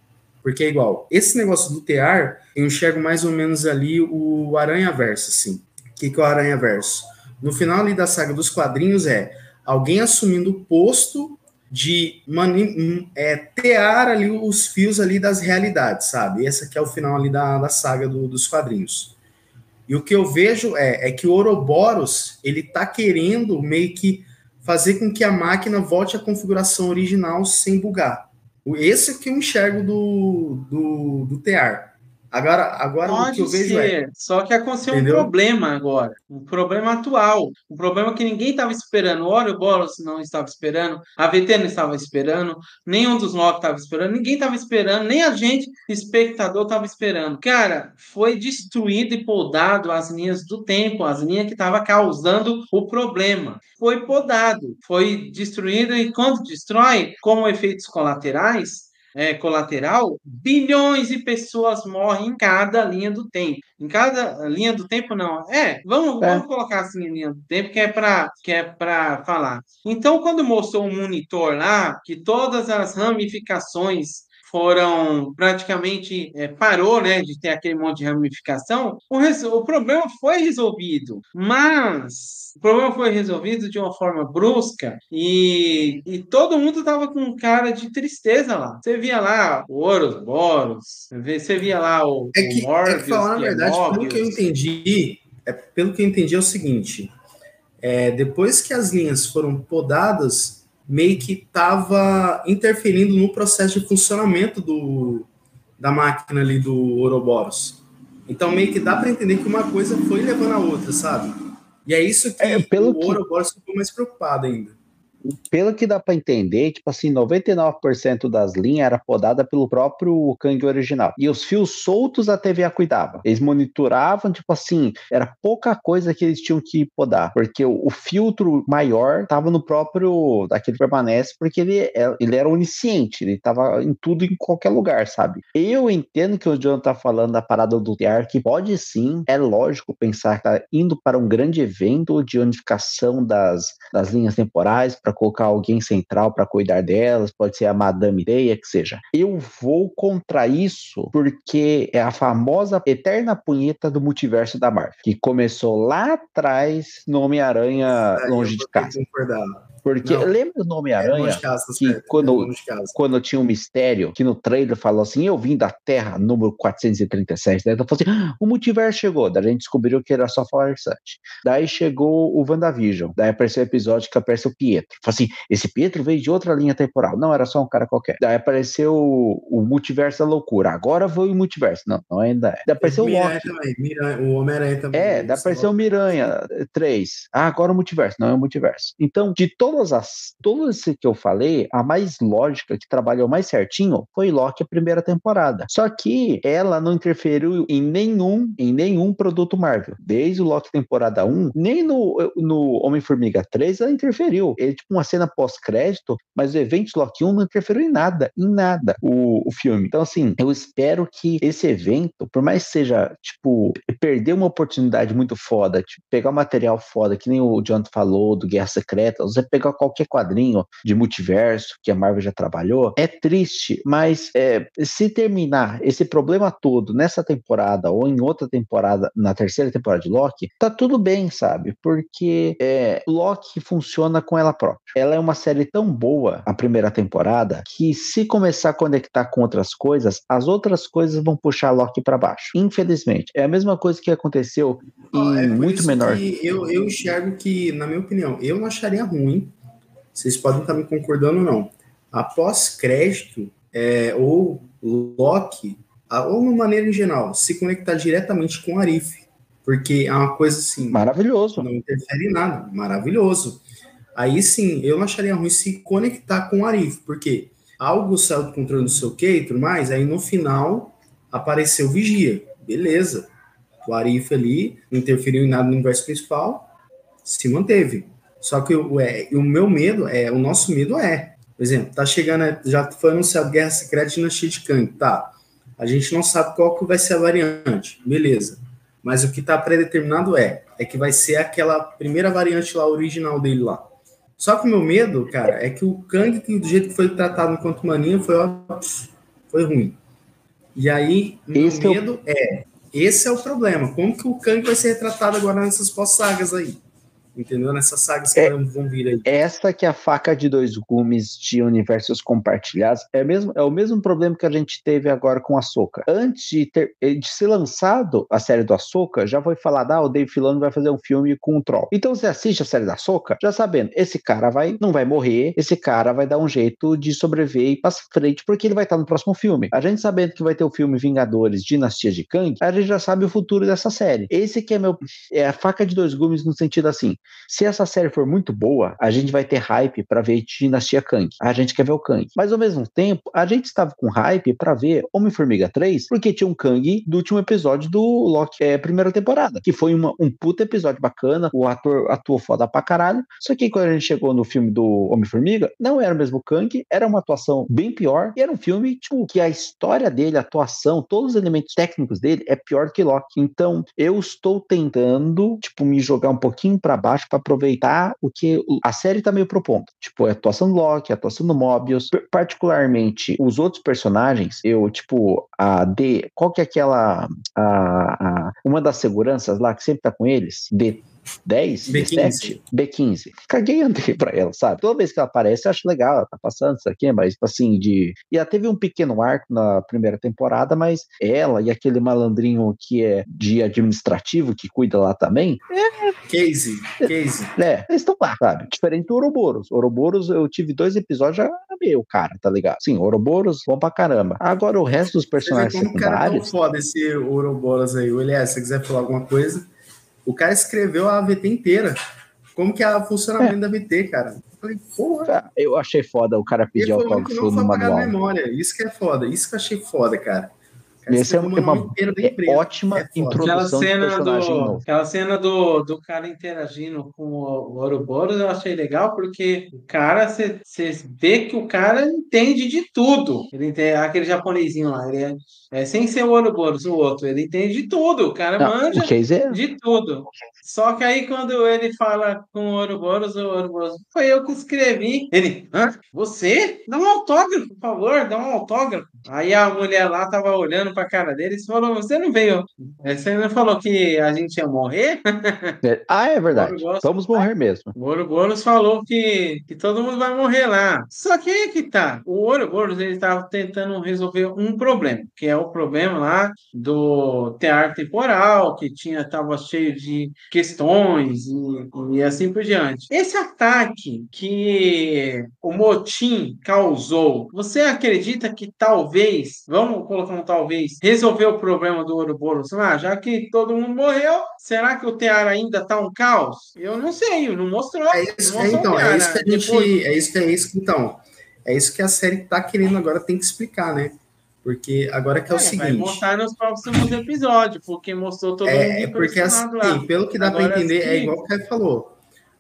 Porque é igual, esse negócio do tear, eu enxergo mais ou menos ali o Aranha Verso, assim. O que, que é o Aranha Verso? No final ali da saga dos quadrinhos é alguém assumindo o posto de mani é, tear ali os fios ali das realidades, sabe? Esse aqui é o final ali da, da saga do, dos quadrinhos. E o que eu vejo é, é que o Ouroboros ele está querendo meio que fazer com que a máquina volte à configuração original sem bugar. Esse é que eu enxergo do, do, do TEAR. Agora, agora Pode o que eu vejo é. ser, só que aconteceu Entendeu? um problema agora, um problema atual, um problema que ninguém estava esperando. O Ouroboros não estava esperando, a VT não estava esperando, nenhum dos Loki estava esperando, ninguém estava esperando, nem a gente, espectador, estava esperando. Cara, foi destruído e podado as linhas do tempo, as linhas que estavam causando o problema. Foi podado, foi destruído e quando destrói, como efeitos colaterais, é, colateral, bilhões de pessoas morrem em cada linha do tempo. Em cada linha do tempo, não. É, vamos, É. vamos colocar assim em linha do tempo, que é para que é para falar. Então, quando mostrou o monitor lá, que todas as ramificações foram praticamente é, parou né, de ter aquele monte de ramificação, o, o problema foi resolvido, mas o problema foi resolvido de uma forma brusca e, e todo mundo tava com cara de tristeza lá. Você via lá o Ouroboros, você via lá o, É o que, é Morbius, que falar a que é verdade, pelo que eu entendi, é, pelo que eu entendi é o seguinte: é, depois que as linhas foram podadas, meio que estava interferindo no processo de funcionamento do, da máquina ali do Ouroboros. Então meio que dá para entender que uma coisa foi levando a outra, sabe? E é isso que É, pelo o que- Ouroboros ficou mais preocupado ainda. Pelo que dá pra entender, tipo assim, 99% das linhas era podada pelo próprio Kang original. E os fios soltos a TVA cuidava. Eles monitoravam, tipo assim, era pouca coisa que eles tinham que podar, porque o, o filtro maior tava no próprio daquele permanece, porque ele, é- ele era onisciente, ele tava em tudo em qualquer lugar, sabe? Eu entendo que o John tá falando da parada do TR, que pode sim, é lógico pensar que tá indo para um grande evento de unificação das, das linhas temporais para colocar alguém central para cuidar delas, pode ser a Madame Teia, que seja. Eu vou contra isso porque é a famosa eterna punheta do multiverso da Marvel, que começou lá atrás no Homem-Aranha Longe de casa. concordar. Porque Não. lembra do É Homem-Aranha? longe de casa, tá que quando- é de casa. quando tinha um mistério, que no trailer falou assim, eu vim da Terra, número 437, daí falou assim, "Ah, o multiverso chegou, daí a gente descobriu que era só farsante. Daí chegou o WandaVision, daí apareceu o episódio que apareceu o Pietro. Assim, esse Pietro veio de outra linha temporal, não, era só um cara qualquer. Daí apareceu o, o multiverso da loucura, agora foi o multiverso, não, não ainda é. Daí apareceu o Miranha Loki. também, Miranha, o Homem-Aranha também. É, daí apareceu o Miranha 3. Ah, agora o multiverso, não é o multiverso. Então, de todas as. Esse que eu falei, a mais lógica, que trabalhou mais certinho, foi Loki a primeira temporada. Só que ela não interferiu em nenhum, em nenhum produto Marvel. Desde o Loki temporada 1, nem no, no Homem-Formiga 3 ela interferiu. Ele, tipo, uma cena pós-crédito, mas o evento Loki 1 não interferiu em nada, em nada, o, o filme. Então, assim, eu espero que esse evento, por mais que seja, tipo, perder uma oportunidade muito foda, tipo, pegar um material foda, que nem o John falou, do Guerra Secreta, você pegar qualquer quadrinho de multiverso que a Marvel já trabalhou, é triste, mas é, se terminar esse problema todo nessa temporada ou em outra temporada, na terceira temporada de Loki, tá tudo bem, sabe? Porque é, Loki funciona com ela própria. Ela é uma série tão boa, a primeira temporada, que se começar a conectar com outras coisas, as outras coisas vão puxar Loki pra baixo. Infelizmente. É a mesma coisa que aconteceu Ó, em é por muito menor. Eu, eu enxergo que, na minha opinião, eu não acharia ruim. Vocês podem estar me concordando ou não. Após crédito, é, ou a- ou uma maneira em geral, se conectar diretamente com Arif. Porque é uma coisa assim, Maravilhoso. não interfere em nada, maravilhoso. Aí sim, eu não acharia ruim se conectar com o Arif, porque algo saiu do controle do seu quê e tudo mais, aí no final apareceu o Vigia, beleza. O Arif ali não interferiu em nada no universo principal, se manteve. Só que o, é, o meu medo é, o nosso medo é, por exemplo, tá chegando, já foi anunciado Guerra Secreta e Dinastia de Kang, tá? A gente não sabe qual que vai ser a variante, beleza. Mas o que está predeterminado é, é que vai ser aquela primeira variante lá, original dele lá. Só que o meu medo, cara, é que o Kang, que do jeito que foi tratado no Quanto Mania, foi, ó, foi ruim. E aí, meu Esse é o- medo é, esse é o problema. Como que o Kang vai ser retratado agora nessas pós-sagas aí? Entendeu? Nessas sagas que é, vão vir aí. Essa que é a faca de dois gumes de universos compartilhados é, mesmo, é o mesmo problema que a gente teve agora com a Soca. Antes de, ter, de ser lançado a série do Ahsoka, já foi falado, ah, o Dave Filoni vai fazer um filme com o Troll. Então você assiste a série da Soca, já sabendo, esse cara vai, não vai morrer, esse cara vai dar um jeito de sobreviver e passar frente, porque ele vai estar no próximo filme. A gente sabendo que vai ter o filme Vingadores Dinastia de Kang, a gente já sabe o futuro dessa série. Esse que é meu é a faca de dois gumes no sentido assim, se essa série for muito boa, a gente vai ter hype para ver Dinastia Kang. A gente quer ver o Kang. Mas ao mesmo tempo, a gente estava com hype para ver Homem-Formiga 3, porque tinha um Kang do último episódio do Loki, é, primeira temporada, que foi uma, um puta episódio bacana, o ator atuou foda pra caralho. Só que quando a gente chegou no filme do Homem-Formiga, não era o mesmo Kang, era uma atuação bem pior, e era um filme, tipo, que a história dele, a atuação, todos os elementos técnicos dele é pior que Loki. Então, eu estou tentando, tipo, me jogar um pouquinho para baixo para aproveitar o que a série tá meio propondo. Tipo, a atuação do Loki, a atuação do Mobius, particularmente os outros personagens, eu, tipo, a D, qual que é aquela, a, a, uma das seguranças lá que sempre tá com eles? D 10, B15. B15. Caguei andei pra ela, sabe? Toda vez que ela aparece, eu acho legal, ela tá passando isso aqui, mas assim, de. E ela teve um pequeno arco na primeira temporada, mas ela e aquele malandrinho que é de administrativo, que cuida lá também. É. Casey. Casey. É, eles estão lá, sabe? Diferente do Ouroboros. Ouroboros, eu tive dois episódios, já amei o cara, tá ligado? Sim, Ouroboros, bom pra caramba. Agora, o resto dos personagens como secundários. Cara, é tão foda esse Ouroboros aí. O Elias, se quiser falar alguma coisa. O cara escreveu a AVT inteira. Como que é o funcionamento é. da AVT, cara? Eu falei, porra. Eu achei foda o cara pedir autógrafo no manual. memória. Isso que é foda. Isso que eu achei foda, cara. Essa é uma, uma é ótima é introdução aquela cena do, Aquela cena do, do cara interagindo com o Ouroboros eu achei legal, porque o cara, você vê que o cara entende de tudo. Ele entende, aquele japonesinho lá, ele é, é sem ser o Ouroboros, o outro, ele entende de tudo, o cara Não, manja é... de tudo. Só que aí quando ele fala com o Ouroboros, o Ouroboros, foi eu que escrevi. Ele, Hã? você? Dá um autógrafo, por favor, dá um autógrafo. Aí a mulher lá tava olhando pra cara dele e falou: Você não veio. Você não falou que a gente ia morrer? É, ah, é verdade. Vamos morrer mesmo. O Ouroboros falou que, que todo mundo vai morrer lá. Só que aí que tá. O Ouroboros ele tava tentando resolver um problema, que é o problema lá do tear temporal, que tinha tava cheio de questões e, e assim por diante. Esse ataque que o motim causou, você acredita que talvez, vamos colocar um talvez, resolveu o problema do Ouroboros? Ah, já que todo mundo morreu, será que o Tear ainda tá um caos? Eu não sei, não mostrou. É isso, mostrou é, então, é isso que a gente, Depois... é isso que é isso que então, é isso que a série tá querendo agora tem que explicar, né? Porque agora que é, é o seguinte. Vai mostrar nos próximos episódios, porque mostrou todo é, mundo. É porque assim, lá. pelo que dá para entender, é igual o que falou.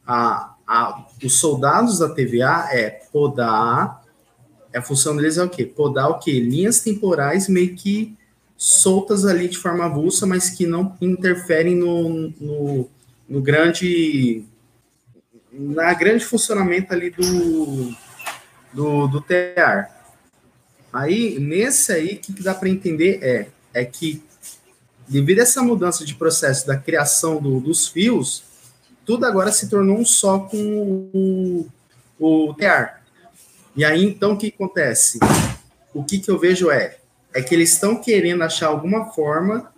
A, a, os soldados da TVA é podar. A função deles é o quê? Podar o quê? Linhas temporais meio que soltas ali de forma avulsa, mas que não interferem no, no, no grande. Na grande funcionamento ali do, do, do TEAR. Aí, nesse aí, o que dá para entender é, é que, devido a essa mudança de processo da criação do, dos fios, tudo agora se tornou um só com o, o TEAR. E aí, então, o que acontece? O que, que eu vejo é, é que eles estão querendo achar alguma forma,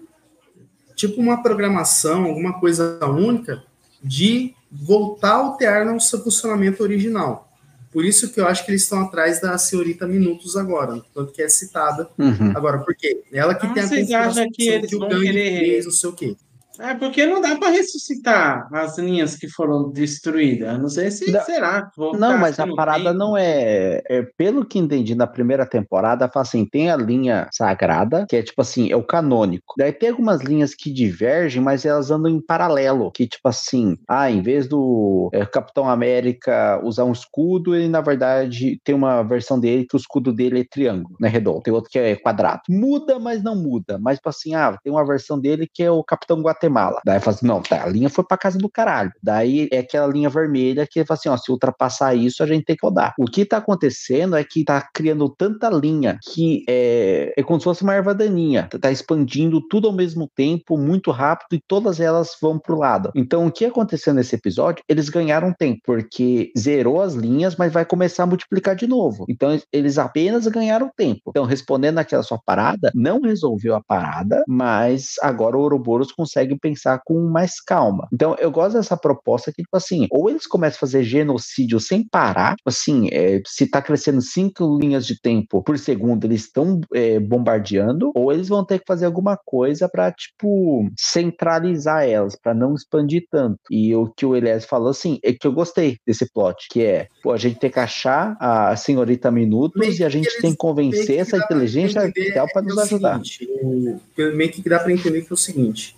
tipo uma programação, alguma coisa única, de voltar o TEAR no seu funcionamento original. Por isso que eu acho que eles estão atrás da senhorita Minutos agora, tanto que é citada uhum. agora, porque ela que ah, tem a vocês acham que eles que vão querer fez, não sei o quê. É porque não dá para ressuscitar as linhas que foram destruídas. Não sei se não, será. Não, mas a parada não é, é, Pelo que entendi na primeira temporada, fala assim: tem a linha sagrada, que é tipo assim, é o canônico. Daí tem algumas linhas que divergem, mas elas andam em paralelo. Que, tipo assim, ah, em vez do é, Capitão América usar um escudo, ele na verdade tem uma versão dele que o escudo dele é triângulo, né? Redondo. Tem outro que é quadrado. Muda, mas não muda. Mas, tipo assim, ah, tem uma versão dele que é o Capitão Guatemala Guatemala. Daí fala assim, não, tá, a linha foi pra casa do caralho. Daí é aquela linha vermelha que fala assim, ó, se ultrapassar isso, a gente tem que rodar. O que tá acontecendo é que tá criando tanta linha que é, é como se fosse uma erva daninha. Tá expandindo tudo ao mesmo tempo, muito rápido, e todas elas vão pro lado. Então, o que aconteceu nesse episódio? Eles ganharam tempo, porque zerou as linhas, mas vai começar a multiplicar de novo. Então, eles apenas ganharam tempo. Então, respondendo aquela sua parada, não resolveu a parada, mas agora o Ouroboros consegue pensar com mais calma. Então, eu gosto dessa proposta que, tipo assim, ou eles começam a fazer genocídio sem parar, tipo assim, é, se tá crescendo cinco linhas de tempo por segundo, eles estão é, bombardeando, ou eles vão ter que fazer alguma coisa para tipo, centralizar elas, para não expandir tanto. E o que o Elias falou, assim, é que eu gostei desse plot, que é, pô, a gente tem que achar a senhorita Minutos meio e a gente tem que convencer essa inteligência artificial para nos é ajudar. Seguinte, meio que dá para entender que é o seguinte,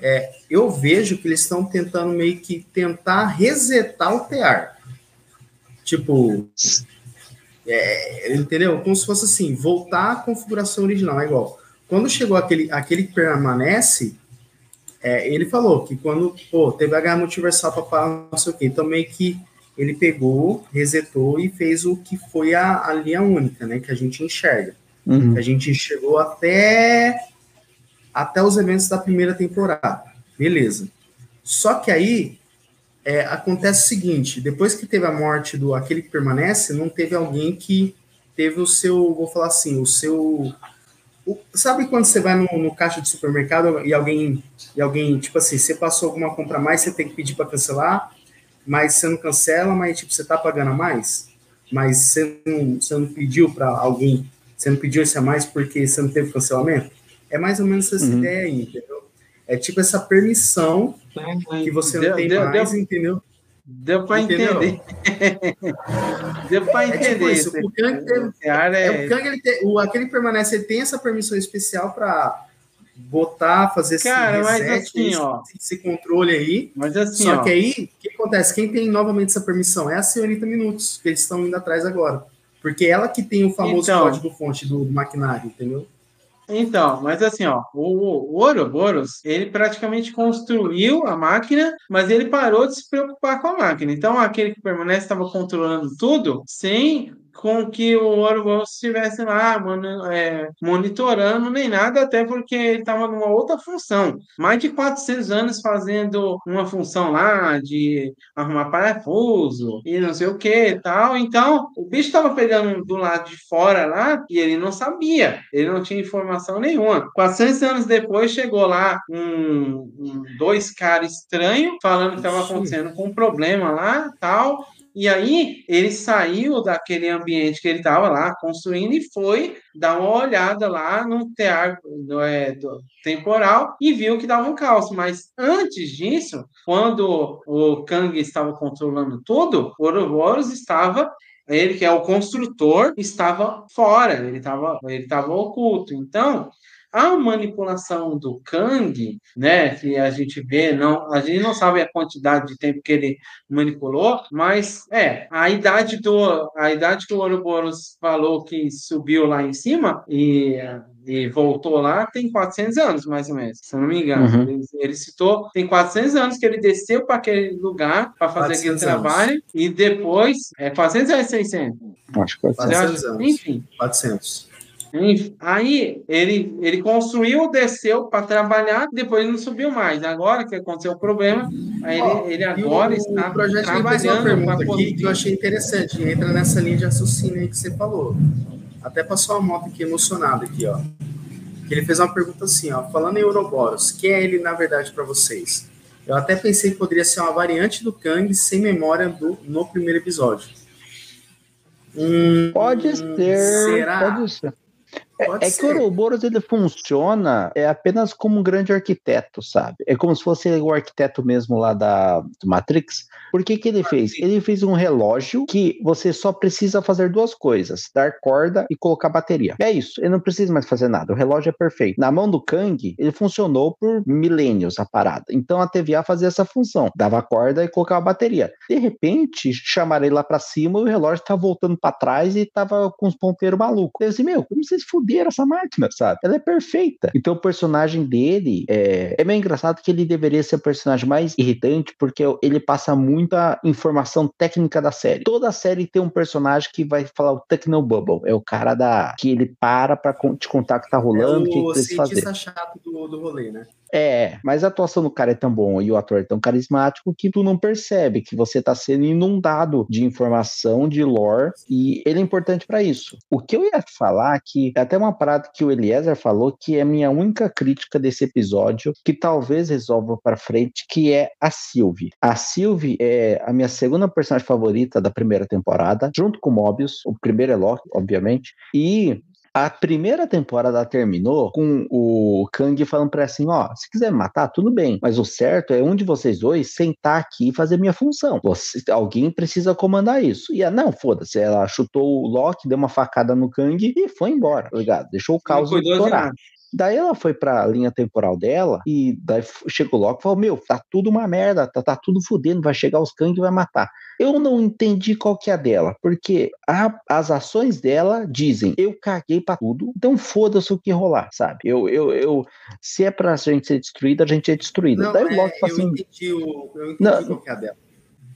é, eu vejo que eles estão tentando meio que tentar resetar o TEAR. Tipo, é, entendeu? Como se fosse assim, voltar à configuração original. É igual. Quando chegou aquele, aquele que permanece, é, ele falou que quando pô, teve H multiversal para não sei o quê, então meio que ele pegou, resetou e fez o que foi a, a linha única, né? Que a gente enxerga. Uhum. Que a gente enxergou até, até os eventos da primeira temporada. Beleza. Só que aí é, acontece o seguinte: depois que teve a morte do aquele que permanece, não teve alguém que teve o seu, vou falar assim, o seu. O, sabe quando você vai no, no, caixa de supermercado e alguém, e alguém, tipo assim, você passou alguma compra a mais, você tem que pedir para cancelar, mas você não cancela, mas tipo, você tá pagando a mais, mas você não, você não pediu para alguém, você não pediu esse a mais porque você não teve cancelamento? É mais ou menos essa uhum. ideia aí, entendeu? É tipo essa permissão que você não deu, tem deu, mais, deu, entendeu? Deu para entender. deu para entender. É tipo isso, o Kang, teve, é... é... o Kang ele tem, o, aquele permanece, ele tem essa permissão especial para botar, fazer Cara, esse reset, assim, esse, ó, esse controle aí. Mas assim, Só ó, que aí, o que acontece? Quem tem novamente essa permissão é a senhorita Minutos, que eles estão indo atrás agora. Porque ela que tem o famoso então, código-fonte do, do maquinário, entendeu? Então, mas assim, ó, o, o Ouroboros, ele praticamente construiu a máquina, mas ele parou de se preocupar com a máquina. Então, aquele que permanece estava controlando tudo sem com que o Ouroboros estivesse lá é, monitorando nem nada, até porque ele estava numa outra função. Mais de 400 anos fazendo uma função lá de arrumar parafuso e não sei o que e tal. Então, o bicho estava pegando do lado de fora lá e ele não sabia, ele não tinha informação nenhuma. 400 anos depois chegou lá um, um dois caras estranhos falando que estava acontecendo com um problema lá tal e aí ele saiu daquele ambiente que ele estava lá construindo e foi dar uma olhada lá no teatro é, do, temporal e viu que dava um caos. Mas antes disso, quando o Kang estava controlando tudo, o Ouroboros estava ele que é o construtor estava fora, ele estava ele estava oculto. Então, a manipulação do Kang, né, que a gente vê, não, a gente não sabe a quantidade de tempo que ele manipulou, mas é, a idade do a idade que o Ouroboros falou que subiu lá em cima e e voltou lá, tem 400 anos, mais ou menos, se eu não me engano. Uhum. Ele, ele, citou, tem 400 anos que ele desceu para aquele lugar para fazer aquele anos. trabalho, e depois, é 400 ou é 600? Acho que 400 anos. Enfim. 400. Aí ele, ele construiu, desceu para trabalhar, depois não subiu mais. Agora que aconteceu o problema, aí ele, ele agora o, está o projeto trabalhando. Uma pergunta aqui que eu achei interessante, entra nessa linha de raciocínio aí que você falou. Até passou a moto aqui emocionada aqui, ó. Ele fez uma pergunta assim, ó, falando em Ouroboros, quem é ele na verdade para vocês? Eu até pensei que poderia ser uma variante do Kang sem memória do, no primeiro episódio. Hum, pode ser. Será? Pode ser. Pode é ser. que o Ouroboros ele funciona é apenas como um grande arquiteto, sabe? É como se fosse o arquiteto mesmo lá da do Matrix. Por que que ele fez? Ele fez um relógio que você só precisa fazer duas coisas: dar corda e colocar bateria. É isso. Ele não precisa mais fazer nada. O relógio é perfeito. Na mão do Kang, ele funcionou por milênios a parada. Então a TVA fazia essa função: dava corda e colocava bateria. De repente, chamaram ele lá para cima e o relógio tá voltando para trás e tava com os ponteiros malucos. Eu disse, meu, como vocês fuderam? Fuderam essa máquina, sabe? Ela é perfeita. Então o personagem dele é, é meio engraçado que ele deveria ser o personagem mais irritante porque ele passa muita informação técnica da série. Toda a série tem um personagem que vai falar o Technobubble. É o cara da que ele para pra te contar o que tá rolando, o é o que, que precisa fazer. chato do, do rolê, né? É, mas a atuação do cara é tão bom e o ator é tão carismático que tu não percebe que você tá sendo inundado de informação, de lore, e ele é importante para isso. O que eu ia falar que é até uma parada que o Eliezer falou que é minha única crítica desse episódio, que talvez resolva para frente, que é a Sylvie. A Sylvie é a minha segunda personagem favorita da primeira temporada, junto com o Mobius. O primeiro é Loki, obviamente, e a primeira temporada terminou com o Kang falando pra ela assim: ó, se quiser matar, tudo bem, mas o certo é um de vocês dois sentar aqui e fazer minha função. Você, alguém precisa comandar isso. E ela, não, foda-se, ela chutou o Loki, deu uma facada no Kang e foi embora, tá ligado? Deixou o caos estourar. Daí ela foi pra linha temporal dela e daí chegou logo e falou: Meu, tá tudo uma merda, tá, tá tudo fudendo, vai chegar os Kang e vai matar. Eu não entendi qual que é a dela, porque a, as ações dela dizem: Eu caguei pra tudo, então foda-se o que rolar, sabe? Eu, eu, eu, se é pra gente ser destruída, a gente é destruída. Não, daí é, assim. Eu entendi, o, eu entendi não, qual que é a dela.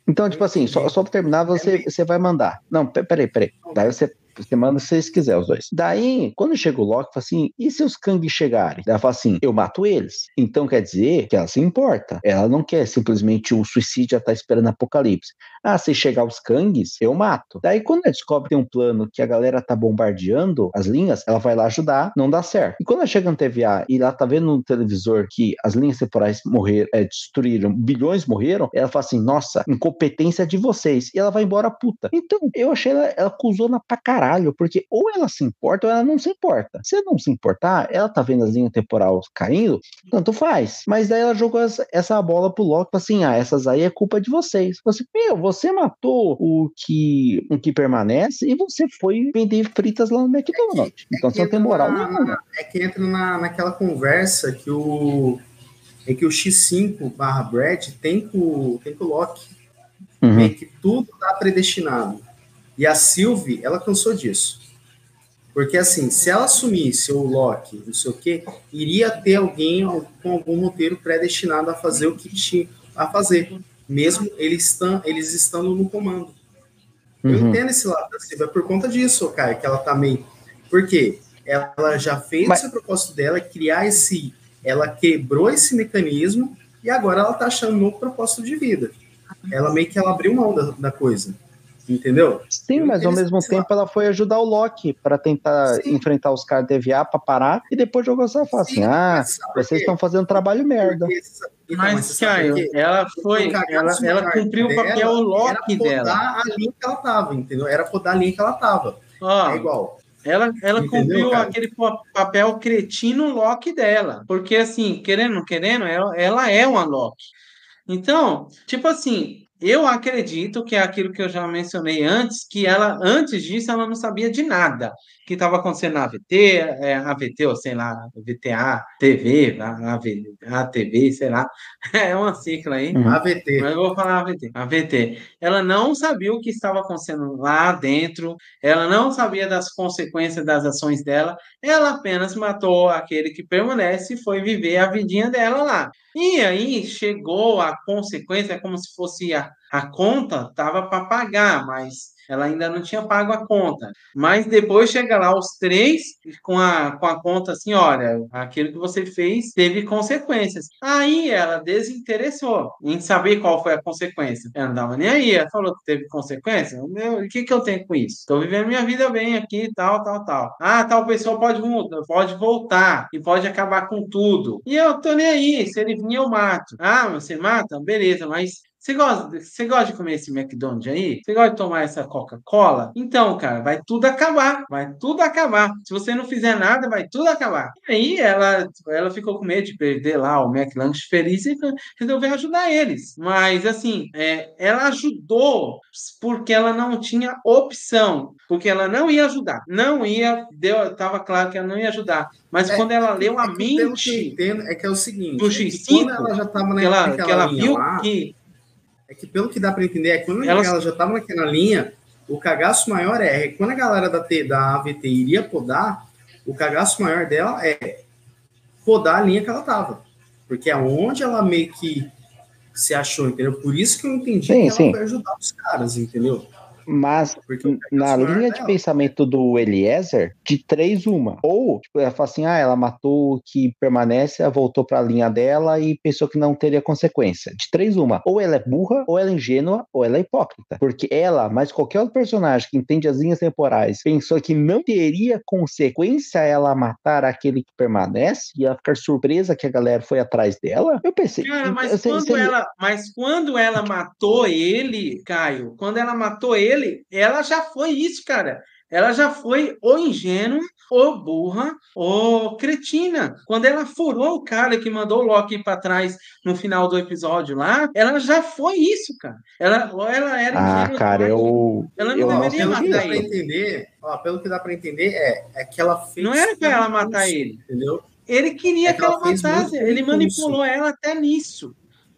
Então, tipo assim, só, só pra terminar, você, você vai mandar. Não, peraí, peraí. Daí você você manda se vocês quiserem, os dois. Daí, quando chega o Loki, fala assim: e se os Kang chegarem? Ela fala assim: eu mato eles. Então quer dizer que ela se importa. Ela não quer simplesmente o suicídio, já tá esperando apocalipse. Ah, se chegar os Kangs, eu mato. Daí, quando ela descobre que tem um plano que a galera tá bombardeando as linhas, ela vai lá ajudar, não dá certo. E quando ela chega no TVA e ela tá vendo no televisor que as linhas temporais morreram, é, destruíram, bilhões morreram, ela fala assim: nossa, incompetência de vocês. E ela vai embora puta. Então, eu achei ela, ela acusou pra caralho porque ou ela se importa ou ela não se importa. Se ela não se importar, ela tá vendo as linhas temporais caindo, tanto faz. Mas daí ela jogou essa bola pro Loki, assim, ah, essas aí é culpa de vocês. Você, meu, você matou o que, o que permanece e você foi vender fritas lá no McDonald's. É então é você não tem moral na, nenhuma. É que entra na, naquela conversa que o é que o X5 barra Brad tem com, tem com o Loki. Uhum. É que tudo tá predestinado. E a Sylvie, ela cansou disso. Porque, assim, se ela assumisse o Loki, não sei o quê, iria ter alguém com algum roteiro predestinado a fazer o que tinha a fazer, mesmo eles, estão, eles estando no comando. Uhum. Eu entendo esse lado da Silvia por conta disso, cara, que ela tá meio. Porque ela já fez Mas... esse propósito dela, criar esse. Ela quebrou esse mecanismo e agora ela tá achando um novo propósito de vida. Ela meio que ela abriu mão da, da coisa. Entendeu? Sim, mas ao mesmo tempo ela foi ajudar o Loki para tentar Sim. enfrentar os caras de EVA para parar e depois jogou essa fala assim: ah, vocês estão fazendo trabalho merda. Então, mas, Caio, ela foi, ela, ela cumpriu o papel Loki era dela. a linha que ela tava, entendeu? Era podar a linha que ela tava. Ó, é igual. Ela, ela Entendeu, cumpriu cara? aquele papel cretino Loki dela. Porque, assim, querendo ou não querendo, ela, ela é uma Loki. Então, tipo assim, eu acredito que é aquilo que eu já mencionei antes, que ela, antes disso, ela não sabia de nada que estava acontecendo na AVT, é, AVT, ou sei lá, VTA, TV, AV, ATV, sei lá, é uma cicla aí. Uhum. AVT. Mas eu vou falar AVT. AVT. Ela não sabia o que estava acontecendo lá dentro, ela não sabia das consequências das ações dela, ela apenas matou aquele que permanece e foi viver a vidinha dela lá. E aí chegou a consequência, como se fosse a, a conta, estava para pagar, mas ela ainda não tinha pago a conta. Mas depois chega lá os três com a, com a conta assim: olha, aquilo que você fez teve consequências. Aí ela desinteressou em saber qual foi a consequência. Ela não dava nem aí, ela falou que teve consequência. Meu, o que, que eu tenho com isso? Estou vivendo minha vida bem aqui, tal, tal, tal. Ah, tal pessoa pode, pode voltar e pode acabar com tudo. E eu tô nem aí, se ele vir, eu mato. Ah, você mata? Beleza, mas você gosta, você gosta de comer esse McDonald's aí? Você gosta de tomar essa Coca-Cola? Então, cara, vai tudo acabar. Vai tudo acabar. Se você não fizer nada, vai tudo acabar. E aí ela, ela ficou com medo de perder lá o McLanche feliz e resolveu ajudar eles. Mas, assim, é, ela ajudou porque ela não tinha opção. Porque ela não ia ajudar. Não ia. Deu, tava claro que ela não ia ajudar. Mas é, quando ela leu a é mente. Que entendo, é que é o seguinte: do X5, é ela já tava que ela, que ela viu lá, que é que pelo que dá para entender, é que quando ela, ela já estava naquela linha, o cagaço maior é, é quando a galera da, T, da AVT iria podar, o cagaço maior dela é podar a linha que ela tava. Porque é onde ela meio que se achou, entendeu? Por isso que eu entendi sim, que ela sim. foi ajudar os caras, entendeu? Mas na linha de pensamento do Eliezer, de três, uma. Ou tipo, ela fala assim: ah, ela matou o que permanece, ela voltou para a linha dela e pensou que não teria consequência. De três, uma. Ou ela é burra, ou ela é ingênua, ou ela é hipócrita. Porque ela, mas qualquer outro personagem que entende as linhas temporais, pensou que não teria consequência ela matar aquele que permanece e ela ficar surpresa que a galera foi atrás dela. Eu pensei. Cara, mas, quando, ela, mas quando ela matou ele, Caio, quando ela matou ele ele, ela já foi isso, cara. Ela já foi ou ingênua, ou burra, ou cretina. Quando ela furou o cara que mandou o Loki para trás no final do episódio lá, ela já foi isso, cara. Ela, ela era ah, ingênua. cara, eu. Ela não eu deveria matar ele. Pra entender, ó, pelo que dá para entender, é, é que ela fez. Não era para ela matar ele. Entendeu? Ele queria é que, que, ela, ela matasse. Ele manipulou ela até nisso.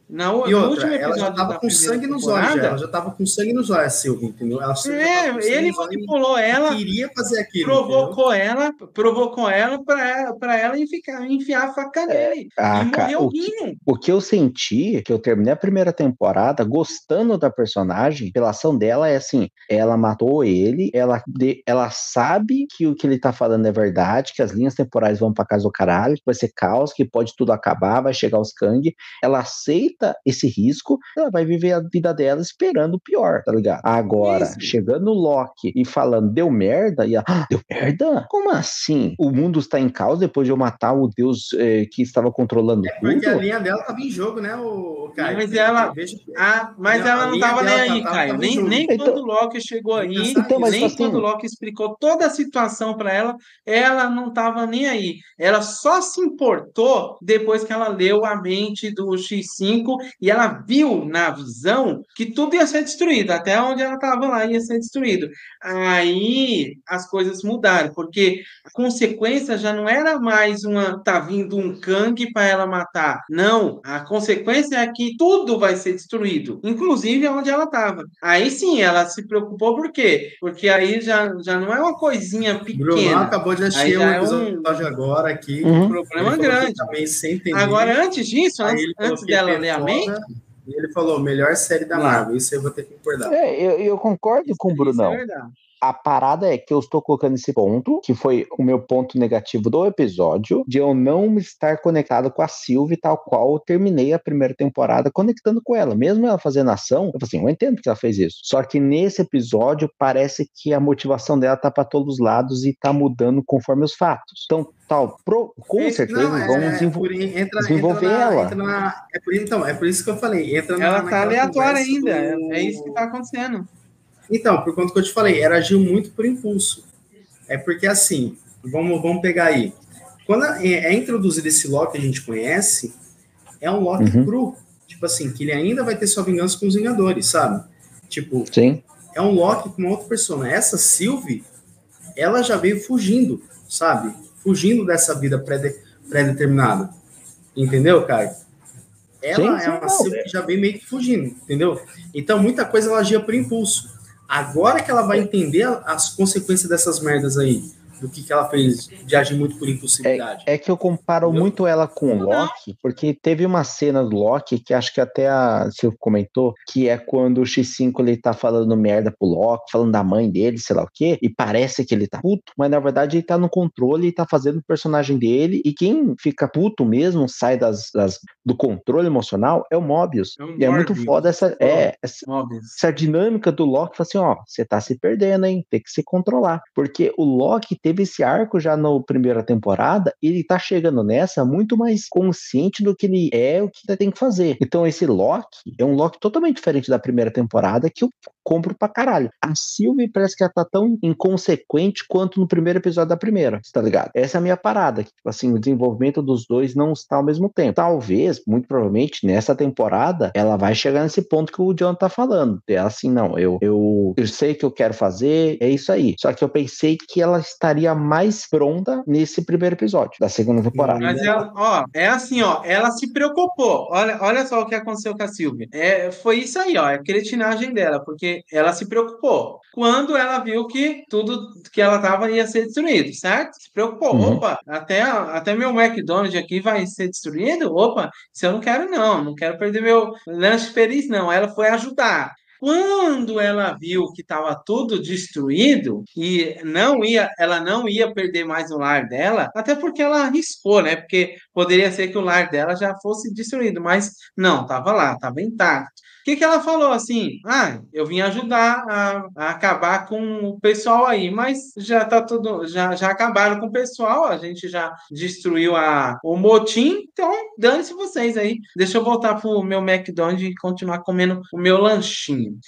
Na, e outra, ela já estava com sangue nos olhos, ela já estava com sangue nos olhos, a Silvia, entendeu? Ela é, ele manipulou ela, queria fazer aquilo, provocou entendeu? ela, provocou ela para ela enfiar, enfiar a faca é, nele. Ah, cara, o, que, o que eu senti, que eu terminei a primeira temporada gostando da personagem, pela ação dela, é assim, ela matou ele, ela, de, ela sabe que o que ele tá falando é verdade, que as linhas temporais vão para casa do caralho, que vai ser caos, que pode tudo acabar, vai chegar os Kang, ela aceita aceita esse risco, ela vai viver a vida dela esperando o pior, tá ligado? Agora, chegando no Loki e falando, deu merda, e ela, ah, deu merda? Como assim? O mundo está em caos depois de eu matar o deus eh, que estava controlando é porque tudo? a linha dela tava em jogo, né, o Caio? Mas ela, ah, mas ela não tava nem aí, Caio. Tava nem, nem então, quando o Loki chegou aí, então, nem assim, quando o Loki explicou toda a situação para ela, ela não tava nem aí. Ela só se importou depois que ela leu a mente do X5 e ela viu na visão que tudo ia ser destruído, até onde ela estava lá ia ser destruído. Aí as coisas mudaram, porque a consequência já não era mais uma tá vindo um Kang para ela matar. Não, a consequência é que tudo vai ser destruído, inclusive onde ela estava. Aí sim, ela se preocupou por quê? Porque aí já, já não é uma coisinha pequena. Bruno acabou de assistir um episódio é um... agora aqui. Uhum. Um problema grande. Agora, antes disso, antes, antes dela ler e ele falou, melhor série da Marvel. Isso eu vou ter que concordar. É, eu, eu concordo com o Brunão. É a parada é que eu estou colocando esse ponto, que foi o meu ponto negativo do episódio, de eu não estar conectado com a Sylvie, tal qual eu terminei a primeira temporada conectando com ela. Mesmo ela fazendo ação, eu assim, eu entendo que ela fez isso. Só que nesse episódio parece que a motivação dela tá para todos os lados e tá mudando conforme os fatos. Então, tal, pro, com certeza não, é, vão desenvolver, entra, desenvolver entra na, ela. Entra na, é por, então, é por isso que eu falei. Entra ela na, tá aleatória ainda, do... é isso que tá acontecendo. Então, por conta que eu te falei, ela agiu muito por impulso. É porque assim, vamos, vamos pegar aí. Quando é, é introduzido esse Loki que a gente conhece, é um Loki uhum. cru. Tipo assim, que ele ainda vai ter sua vingança com os Vingadores, sabe? Tipo, Sim. é um Loki com uma outra pessoa. Essa Sylvie, ela já veio fugindo, sabe? Fugindo dessa vida pré-determinada. Entendeu, Caio? Ela sim, é uma Sylvie que já veio meio que fugindo, entendeu? Então, muita coisa ela agia por impulso. Agora que ela vai entender as consequências dessas merdas aí do que, que ela fez de agir muito por impulsividade. É, é que eu comparo Entendeu? muito ela com o Loki, porque teve uma cena do Loki que acho que até a Silvio comentou, que é quando o X5 ele tá falando merda pro Loki, falando da mãe dele, sei lá o quê, e parece que ele tá puto, mas na verdade ele tá no controle e tá fazendo o personagem dele, e quem fica puto mesmo, sai das, das do controle emocional, é o Mobius. É um e é muito foda essa, é, essa, essa dinâmica do Loki, assim, ó, você tá se perdendo, hein, tem que se controlar, porque o Loki teve esse arco já na primeira temporada, e ele tá chegando nessa muito mais consciente do que ele é, o que ele tem que fazer. Então esse Loki é um Loki totalmente diferente da primeira temporada que eu compro pra caralho. A Sylvie parece que ela tá tão inconsequente quanto no primeiro episódio da primeira, tá ligado? Essa é a minha parada, que, tipo assim, o desenvolvimento dos dois não está ao mesmo tempo. Talvez, muito provavelmente, nessa temporada, ela vai chegar nesse ponto que o John tá falando. Ela assim, não, eu, eu, eu sei que eu quero fazer, é isso aí. Só que eu pensei que ela estaria estaria mais pronta nesse primeiro episódio da segunda temporada. Mas ela, ó, é assim, ó, ela se preocupou. Olha, olha só o que aconteceu com a Silvia. É, foi isso aí, ó, é a cretinagem dela, porque ela se preocupou. Quando ela viu que tudo que ela tava ia ser destruído, certo? Se preocupou. Uhum. Opa, até, até meu McDonald's aqui vai ser destruído? Opa, isso eu não quero, não. Não quero perder meu lanche feliz, não. Ela foi ajudar. Quando ela viu que estava tudo destruído e não ia, ela não ia perder mais o lar dela, até porque ela arriscou, né? Porque poderia ser que o lar dela já fosse destruído, mas não, estava lá, estava intacto. O que, que ela falou assim? Ah, eu vim ajudar a, a acabar com o pessoal aí, mas já tá tudo, já, já acabaram com o pessoal, a gente já destruiu a, o motim, então dane-se vocês aí. Deixa eu voltar pro meu McDonald's e continuar comendo o meu lanchinho.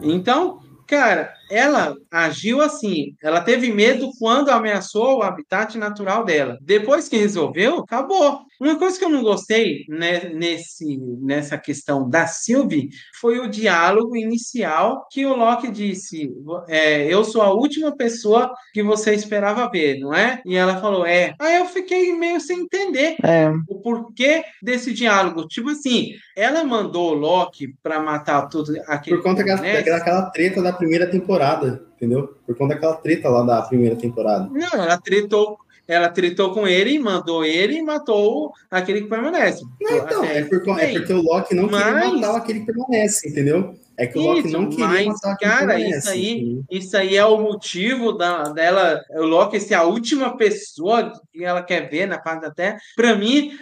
Então, cara, ela agiu assim. Ela teve medo quando ameaçou o habitat natural dela. Depois que resolveu, acabou. Uma coisa que eu não gostei né, nesse, nessa questão da Sylvie foi o diálogo inicial que o Loki disse: é, Eu sou a última pessoa que você esperava ver, não é? E ela falou: É. Aí eu fiquei meio sem entender É, o porquê desse diálogo. Tipo assim, ela mandou o Loki para matar tudo aquele. Por conta daquela, daquela treta da primeira temporada, entendeu? Por conta daquela treta lá da primeira temporada. Não, ela tretou, ela tretou com ele, mandou ele e matou aquele que permanece. Não, então, é, por, é porque o Loki não queria Mas- matar aquele que permanece, entendeu? É que o Loki Isso, não queria mas, matar aquele cara, que permanece. isso aí- entendeu? Isso aí é o motivo da, dela, o Loki ser a última pessoa que ela quer ver na face da Terra. Para mim,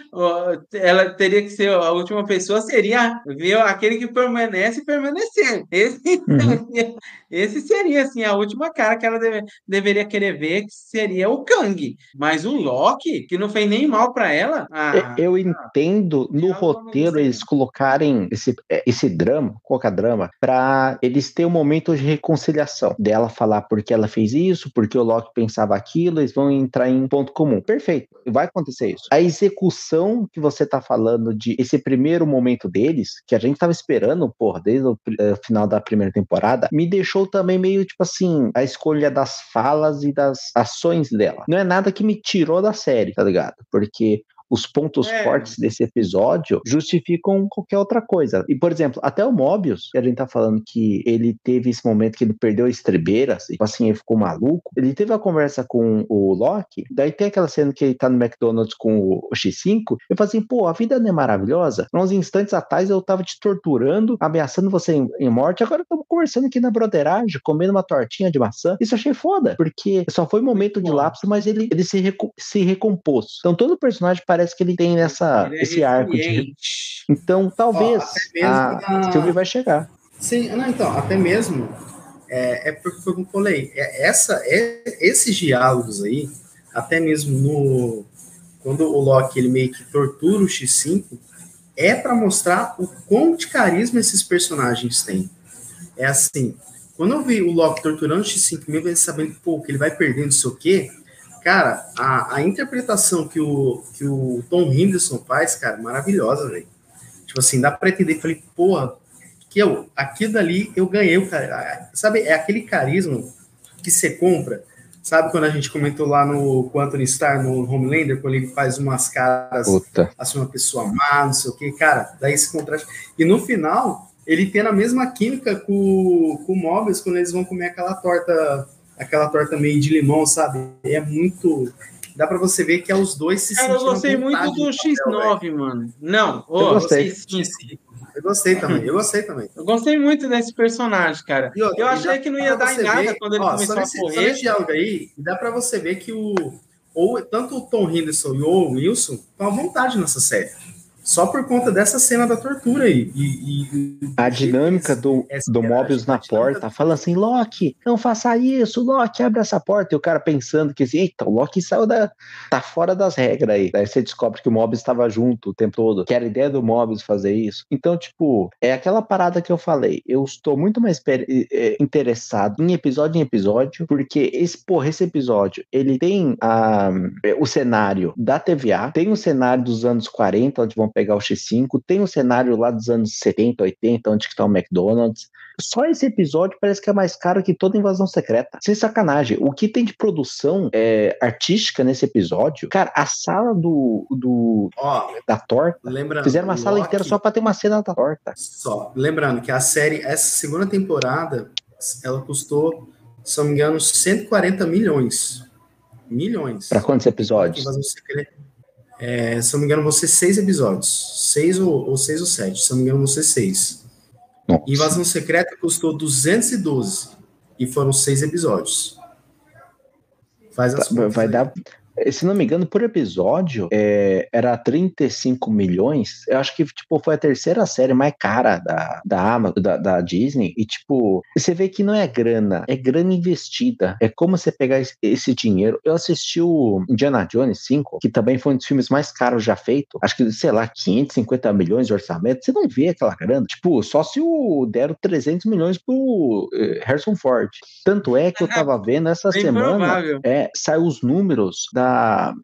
ela teria que ser a última pessoa, seria ver aquele que permanece permanecer. Esse, Uhum. esse seria assim, a última cara que ela deve- deveria querer ver, que seria o Kang. Mas o Loki, que não fez nem mal para ela. ah, Eu entendo no eu roteiro eles colocarem esse, é, esse drama, colocar drama, pra eles terem um momento de reconciliação. Dela falar porque ela fez isso, porque o Loki pensava aquilo, eles vão entrar em ponto comum. Perfeito, vai acontecer isso. A execução que você tá falando de esse primeiro momento deles, que a gente tava esperando, porra, desde o eh, final da primeira temporada, me deixou também meio tipo assim, a escolha das falas e das ações dela. Não é nada que me tirou da série, tá ligado? Porque os pontos É. fortes desse episódio justificam qualquer outra coisa. E, por exemplo, até o Mobius, que a gente tá falando que ele teve esse momento que ele perdeu a estrebeira, assim, assim, ele ficou maluco. Ele teve a conversa com o Loki, daí tem aquela cena que ele tá no McDonald's com o o X5. Eu falei assim, pô, a vida não é maravilhosa? Uns instantes atrás eu tava te torturando, ameaçando você em, em morte, agora estamos conversando aqui na broderagem, comendo uma tortinha de maçã. Isso eu achei foda, porque só foi um momento de lapso, mas ele, ele se, recu- se recompôs. Então todo personagem parece que ele tem essa, ele é esse arco de. Então talvez Ó, a na- vai chegar. Sim, não, então, até mesmo é, é porque foi como eu falei, é, essa, é, esses diálogos aí, até mesmo no quando o Loki ele meio que tortura o X5, é para mostrar o quão de carisma esses personagens têm. É assim, quando eu vi o Loki torturando o X5, mesmo ele sabendo pô, que ele vai perder não sei o quê, cara, a, a interpretação que o, que o Tom Henderson faz, cara, maravilhosa, velho. Tipo assim, dá pra entender, falei, porra, que eu, aquilo dali eu ganhei, o cara. Sabe, é aquele carisma que você compra. Sabe quando a gente comentou lá no com Anthony Starr, no Homelander, quando ele faz umas caras, Puta. assim, uma pessoa má, não sei o que, cara, dá esse contraste. E no final, ele tem a mesma química com, com o Mobius quando eles vão comer aquela torta, aquela torta meio de limão, sabe? É muito. Dá pra você ver que é os dois se Cara, eu gostei muito do no papel, velho. X9, mano. Não, ô, Eu gostei. X5. Eu gostei também, eu gostei também. Eu gostei muito desse personagem, cara. E Eu e achei que não ia dar em nada ver- quando ele ó, começou só nesse, a Só correr. nesse diálogo aí, dá pra você ver que o ou tanto o Tom Henderson e o Wilson estão à vontade nessa série. Só por conta dessa cena da tortura aí. E, e- A dinâmica do, do é Mobius na porta, falando assim, Loki, não faça isso, Loki, abre essa porta. E o cara pensando que assim, eita, o Loki saiu da. tá fora das regras aí. Daí você descobre que o Mobius estava junto o tempo todo, que era a ideia do Mobius fazer isso. Então, tipo, é aquela parada que eu falei. Eu estou muito mais per- eh, interessado em episódio em episódio, porque esse, porra, esse episódio, ele tem a, o cenário da TVA, tem o cenário dos anos 40, onde vão pegar pegar o X5, tem o cenário lá dos anos 70, 80, onde está o McDonald's. Só esse episódio parece que é mais caro que toda invasão secreta. Sem sacanagem. O que tem de produção é, artística nesse episódio, cara, a sala do, do Ó, da torta. lembrando, Fizeram uma sala Loki- inteira só pra ter uma cena da torta. Só. Lembrando que a série, essa segunda temporada, ela custou, se não me engano, 140 milhões. Milhões. Pra quantos episódios? Invasão Secreta. É, se eu não me engano, vão ser seis episódios. Seis ou, ou seis ou sete. Se eu não me engano, vão ser seis. Nossa. Invasão Secreta custou 212. E foram seis episódios. Faz as Tá, Vai aí. dar. Se não me engano, por episódio, é, era 35 milhões. Eu acho que tipo, foi a terceira série mais cara da, da, Ama- da, da Disney. E, tipo, você vê que não é grana, é grana investida. É como você pegar esse, esse dinheiro. Eu assisti o Indiana Jones 5, que também foi um dos filmes mais caros já feito. Acho que, sei lá, 550 milhões de orçamento. Você não vê aquela grana. Tipo, só se o deram 300 milhões pro eh, Harrison Ford. Tanto é que eu tava vendo essa Bem semana. provável. É, saiu os números da.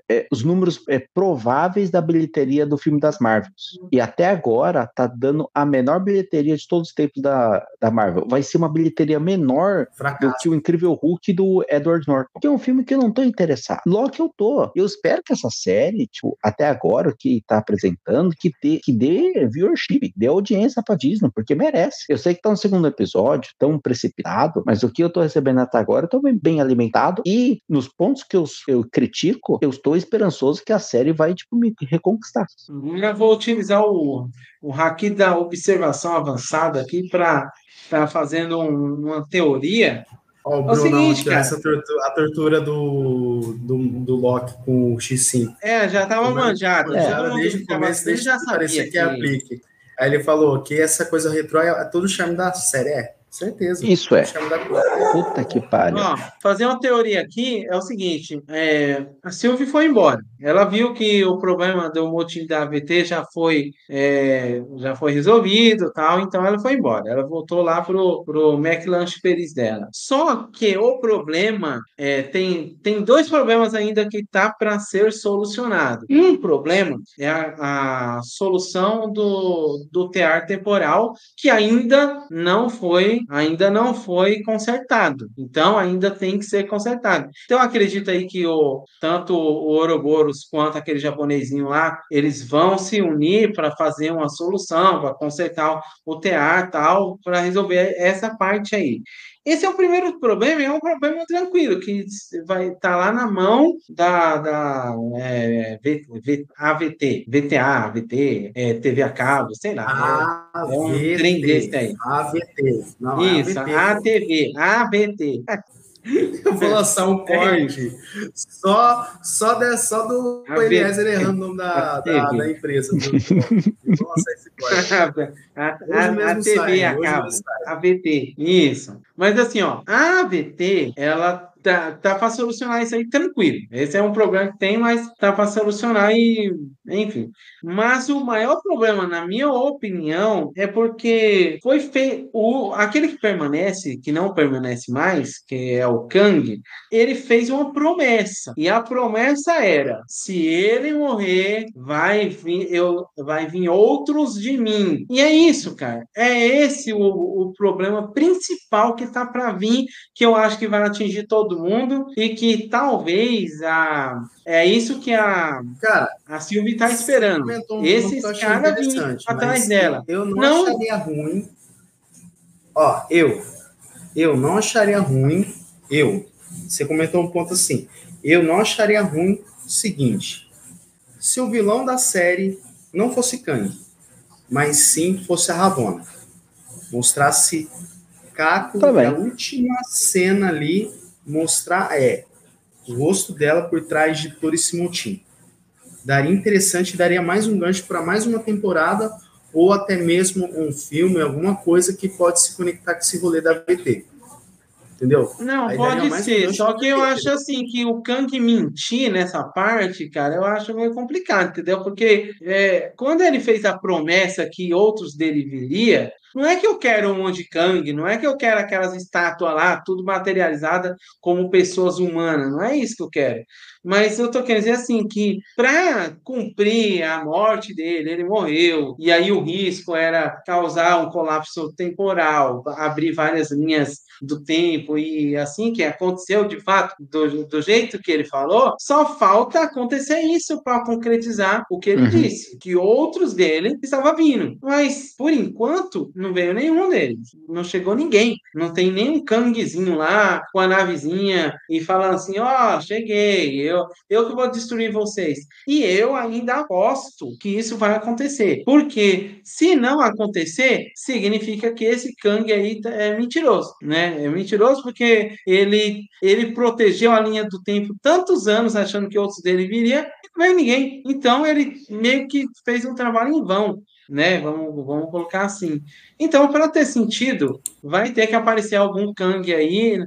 É, os números é, prováveis da bilheteria do filme das Marvels. E até agora tá dando a menor bilheteria de todos os tempos da, da Marvel. Vai ser uma bilheteria menor do Fracasso. que o Incrível Hulk do Edward Norton. Que é um filme que eu não tô interessado. Loki eu tô. Eu espero que essa série, tipo, até agora, o que tá apresentando, que, dê, que dê viewership, dê audiência pra Disney, porque merece. Eu sei que tá no segundo episódio, tão precipitado, mas o que eu tô recebendo até agora, eu tô bem, bem alimentado. E nos pontos que eu, eu critico, eu estou esperançoso que a série vai, tipo, me reconquistar. Eu vou utilizar o, o haki da observação avançada aqui para estar fazendo um- uma teoria. Ó, o É o seguinte, cara. essa tortura, a tortura do, do, do Loki com o X5. É, já estava manjado. É, todo mundo desde o começo, ele desde já que parecia sabia que é aplique. Aí ele falou que essa coisa retrô é todo o charme da série. É, certeza. Isso é. Puta que pariu. Ó, fazer uma teoria aqui é o seguinte: é, a Sylvie foi embora. Ela viu que o problema do motim da AVT já foi, é, já foi resolvido, tal, então ela foi embora. Ela voltou lá pro, pro McLanche Peris dela. Só que o problema é, tem, tem dois problemas ainda que tá para ser solucionado. Um problema é a, a solução do, do tear temporal que ainda não foi, ainda não foi consertado. Então ainda tem que ser consertado. Então acredito aí que o tanto o Ouroboros quanto aquele japonesinho lá, eles vão se unir para fazer uma solução, para consertar o tear tal, para resolver essa parte aí. Esse é o primeiro problema, é um problema tranquilo, que vai estar lá na mão da, da é, V- V- AVT, VTA, AVT, é, TV a cabo, sei lá. AVT. É um trem desse aí. AVT. Não, é, isso, AVT. ATV, AVT. Eu vou lançar um corte só, só, de, só do. Eliezer errando o nome da, da, da empresa. do- Eu vou lançar esse corte. A, a, a, a TV sai, a mesmo sai. AVT, isso. Mas assim, ó, a AVT, ela tá, tá para solucionar isso aí tranquilo. Esse é um problema que tem, mas tá para solucionar e, enfim. Mas o maior problema, na minha opinião, é porque foi feito. Aquele que permanece, que não permanece mais, que é o Kang, ele fez uma promessa. E a promessa era: se ele morrer, vai vir, eu, vai vir outros de mim. E é isso, cara. É esse o, o problema principal que tá para vir, que eu acho que vai atingir todo mundo e que talvez a é isso que a Cara, a Silvia está esperando. um Esses caras vêm interessante, atrás dela. Eu não, Não. acharia ruim. Ó, eu. Eu não acharia ruim. Eu. Você comentou um ponto assim. Eu não acharia ruim o seguinte. Se o vilão da série não fosse Kang, mas sim fosse a Ravonna. Mostrasse Caco Tá a última cena ali mostrar é o rosto dela por trás de todo esse motim daria interessante, daria mais um gancho para mais uma temporada ou até mesmo um filme, alguma coisa que pode se conectar com esse rolê da VT. Entendeu? Não, Aí pode um ser. gancho Só que eu acho assim que o Kang mentir nessa parte, cara, eu acho meio complicado, entendeu? Porque é, quando ele fez a promessa que outros dele viria, Não é que eu quero um monte de Kang, não é que eu quero aquelas estátuas lá, tudo materializada como pessoas humanas, não é isso que eu quero. Mas eu tô querendo dizer assim que para cumprir a morte dele, ele morreu, e aí o risco era causar um colapso temporal, abrir várias linhas do tempo e assim que aconteceu de fato do, do jeito que ele falou, só falta acontecer isso para concretizar o que ele uhum. disse, que outros dele estavam vindo. Mas por enquanto não veio nenhum deles, não chegou ninguém, não tem nenhum Kangzinho lá com a navezinha e falando assim, ó, oh, cheguei, eu, eu que vou destruir vocês. E eu ainda aposto que isso vai acontecer, porque se não acontecer, significa que esse Kang aí é mentiroso, né? É mentiroso porque ele ele protegeu a linha do tempo tantos anos achando que outros dele viria e não veio ninguém. Então ele meio que fez um trabalho em vão né? Vamos, vamos colocar assim. Então, para ter sentido, vai ter que aparecer algum Kang aí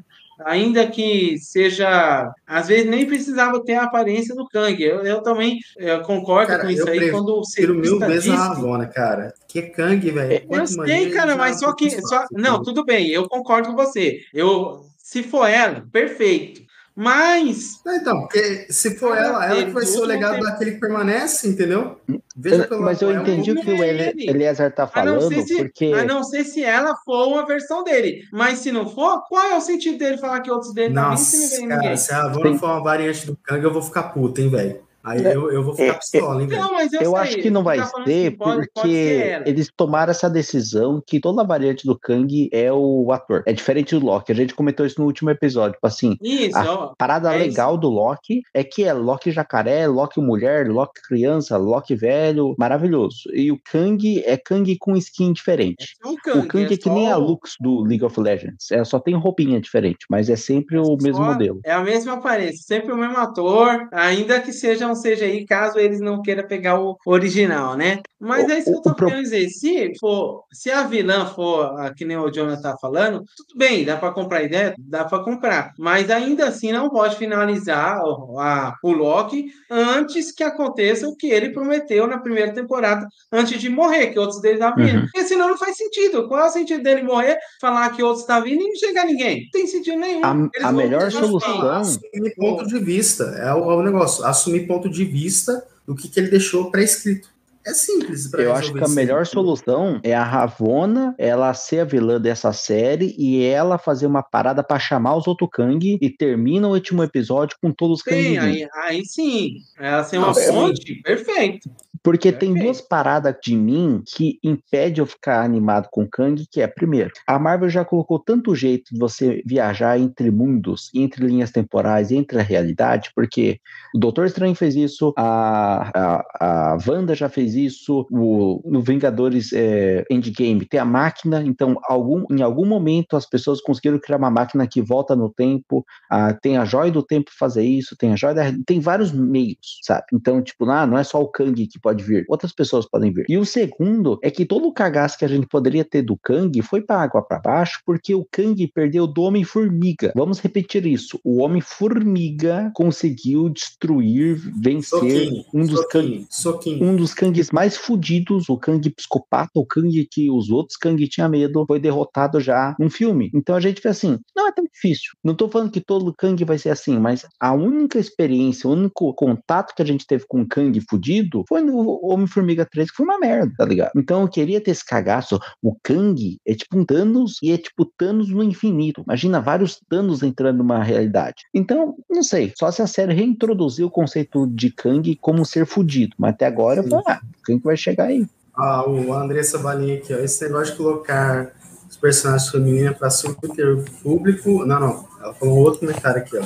ainda que seja. Às vezes nem precisava ter a aparência do Kang. Eu, eu também eu concordo cara, com isso aí. Quando você. mil vezes a Ravona, cara. Que Kang, velho. Eu sei, cara, mas só que. Só... Não, tudo bem, eu concordo com você. Eu, se for ela, perfeito. Mas. Então, porque se for ela, ela que vai ser o legado daquele que permanece, entendeu? Veja pelo Mas eu entendi o que o Eliezer tá falando, se, porque. A não ser se ela for uma versão dele. Mas se não for, qual é o sentido dele falar que outros dele não se cara, ninguém? Se a Avona for uma variante do Kang, eu vou ficar puto, hein, velho? Aí é, eu, eu vou ficar é, pistola, hein, Não, mas eu, eu sei, acho que não vai tá ser, pode, porque pode ser eles tomaram essa decisão que toda variante do Kang é o ator. É diferente do Loki. A gente comentou isso no último episódio. Tipo assim, isso, a ó, parada é legal isso. do Loki é que é Loki jacaré, Loki mulher, Loki criança, Loki velho, maravilhoso. E o Kang é Kang com skin diferente. É um Kang, o Kang é, é que nem a Lux do League of Legends. É, só tem roupinha diferente, mas é sempre é o mesmo modelo. É a mesma aparência, sempre o mesmo ator, ainda que seja um CGI, caso caso eles não queiram pegar o original, né? Mas é isso que eu tô querendo dizer. Se, for, se a vilã for, a, que nem o Jonathan tá falando, tudo bem, dá para comprar ideia? Dá para comprar. Mas ainda assim não pode finalizar o, a, o Loki antes que aconteça o que ele prometeu na primeira temporada, antes de morrer, que outros dele estavam vindo. Uhum. Porque senão não faz sentido. Qual é o sentido dele morrer, falar que outros estão vindo e não chegar ninguém? Não tem sentido nenhum. A, a melhor solução. Assumir ponto de vista. É o, é o negócio. Assumir ponto de vista do que, que ele deixou pré-escrito. É simples. Eu acho que a melhor solução é a Ravona ela ser a vilã dessa série e ela fazer uma parada para chamar os outros Kang e termina o último episódio com todos os Kang. Sim, aí, aí, sim. Ela ser uma fonte, perfeito. Porque tem duas paradas de mim que impede eu ficar animado com Kang, que é, primeiro, a Marvel já colocou tanto jeito de você viajar entre mundos, entre linhas temporais, entre a realidade, porque o Doutor Estranho fez isso, a, a, a Wanda já fez isso, o, no Vingadores é, Endgame tem a máquina, então algum, em algum momento as pessoas conseguiram criar uma máquina que volta no tempo, a, tem a joia do tempo fazer isso, tem a joia da, tem vários meios, sabe? Então, tipo, ah, não é só o Kang que pode pode vir, outras pessoas podem vir. E o segundo é que todo o cagaço que a gente poderia ter do Kang foi para água para baixo, porque o Kang perdeu do Homem-Formiga. Vamos repetir isso. O Homem-Formiga conseguiu destruir, vencer soquinho, um dos soquinho, soquinho. um dos Kangs mais fodidos, o Kang psicopata, o Kang que os outros Kang tinham medo, foi derrotado já num filme. Então a gente vê assim, não é tão difícil. Não tô falando que todo Kang vai ser assim, mas a única experiência, o único contato que a gente teve com o Kang fudido foi no o Homem-Formiga 3, que foi uma merda, tá ligado? Então eu queria ter esse cagaço. O Kang é tipo um Thanos e é tipo Thanos no infinito. Imagina vários Thanos entrando numa realidade. Então, não sei. Só se a série reintroduzir o conceito de Kang como ser fudido. Mas até agora, Sim. ah, Kang vai chegar aí. Ah, o Andressa Valinha aqui, ó. Esse negócio de colocar os personagens femininos para subter público. Não, não. Ela falou um outro comentário aqui, ó.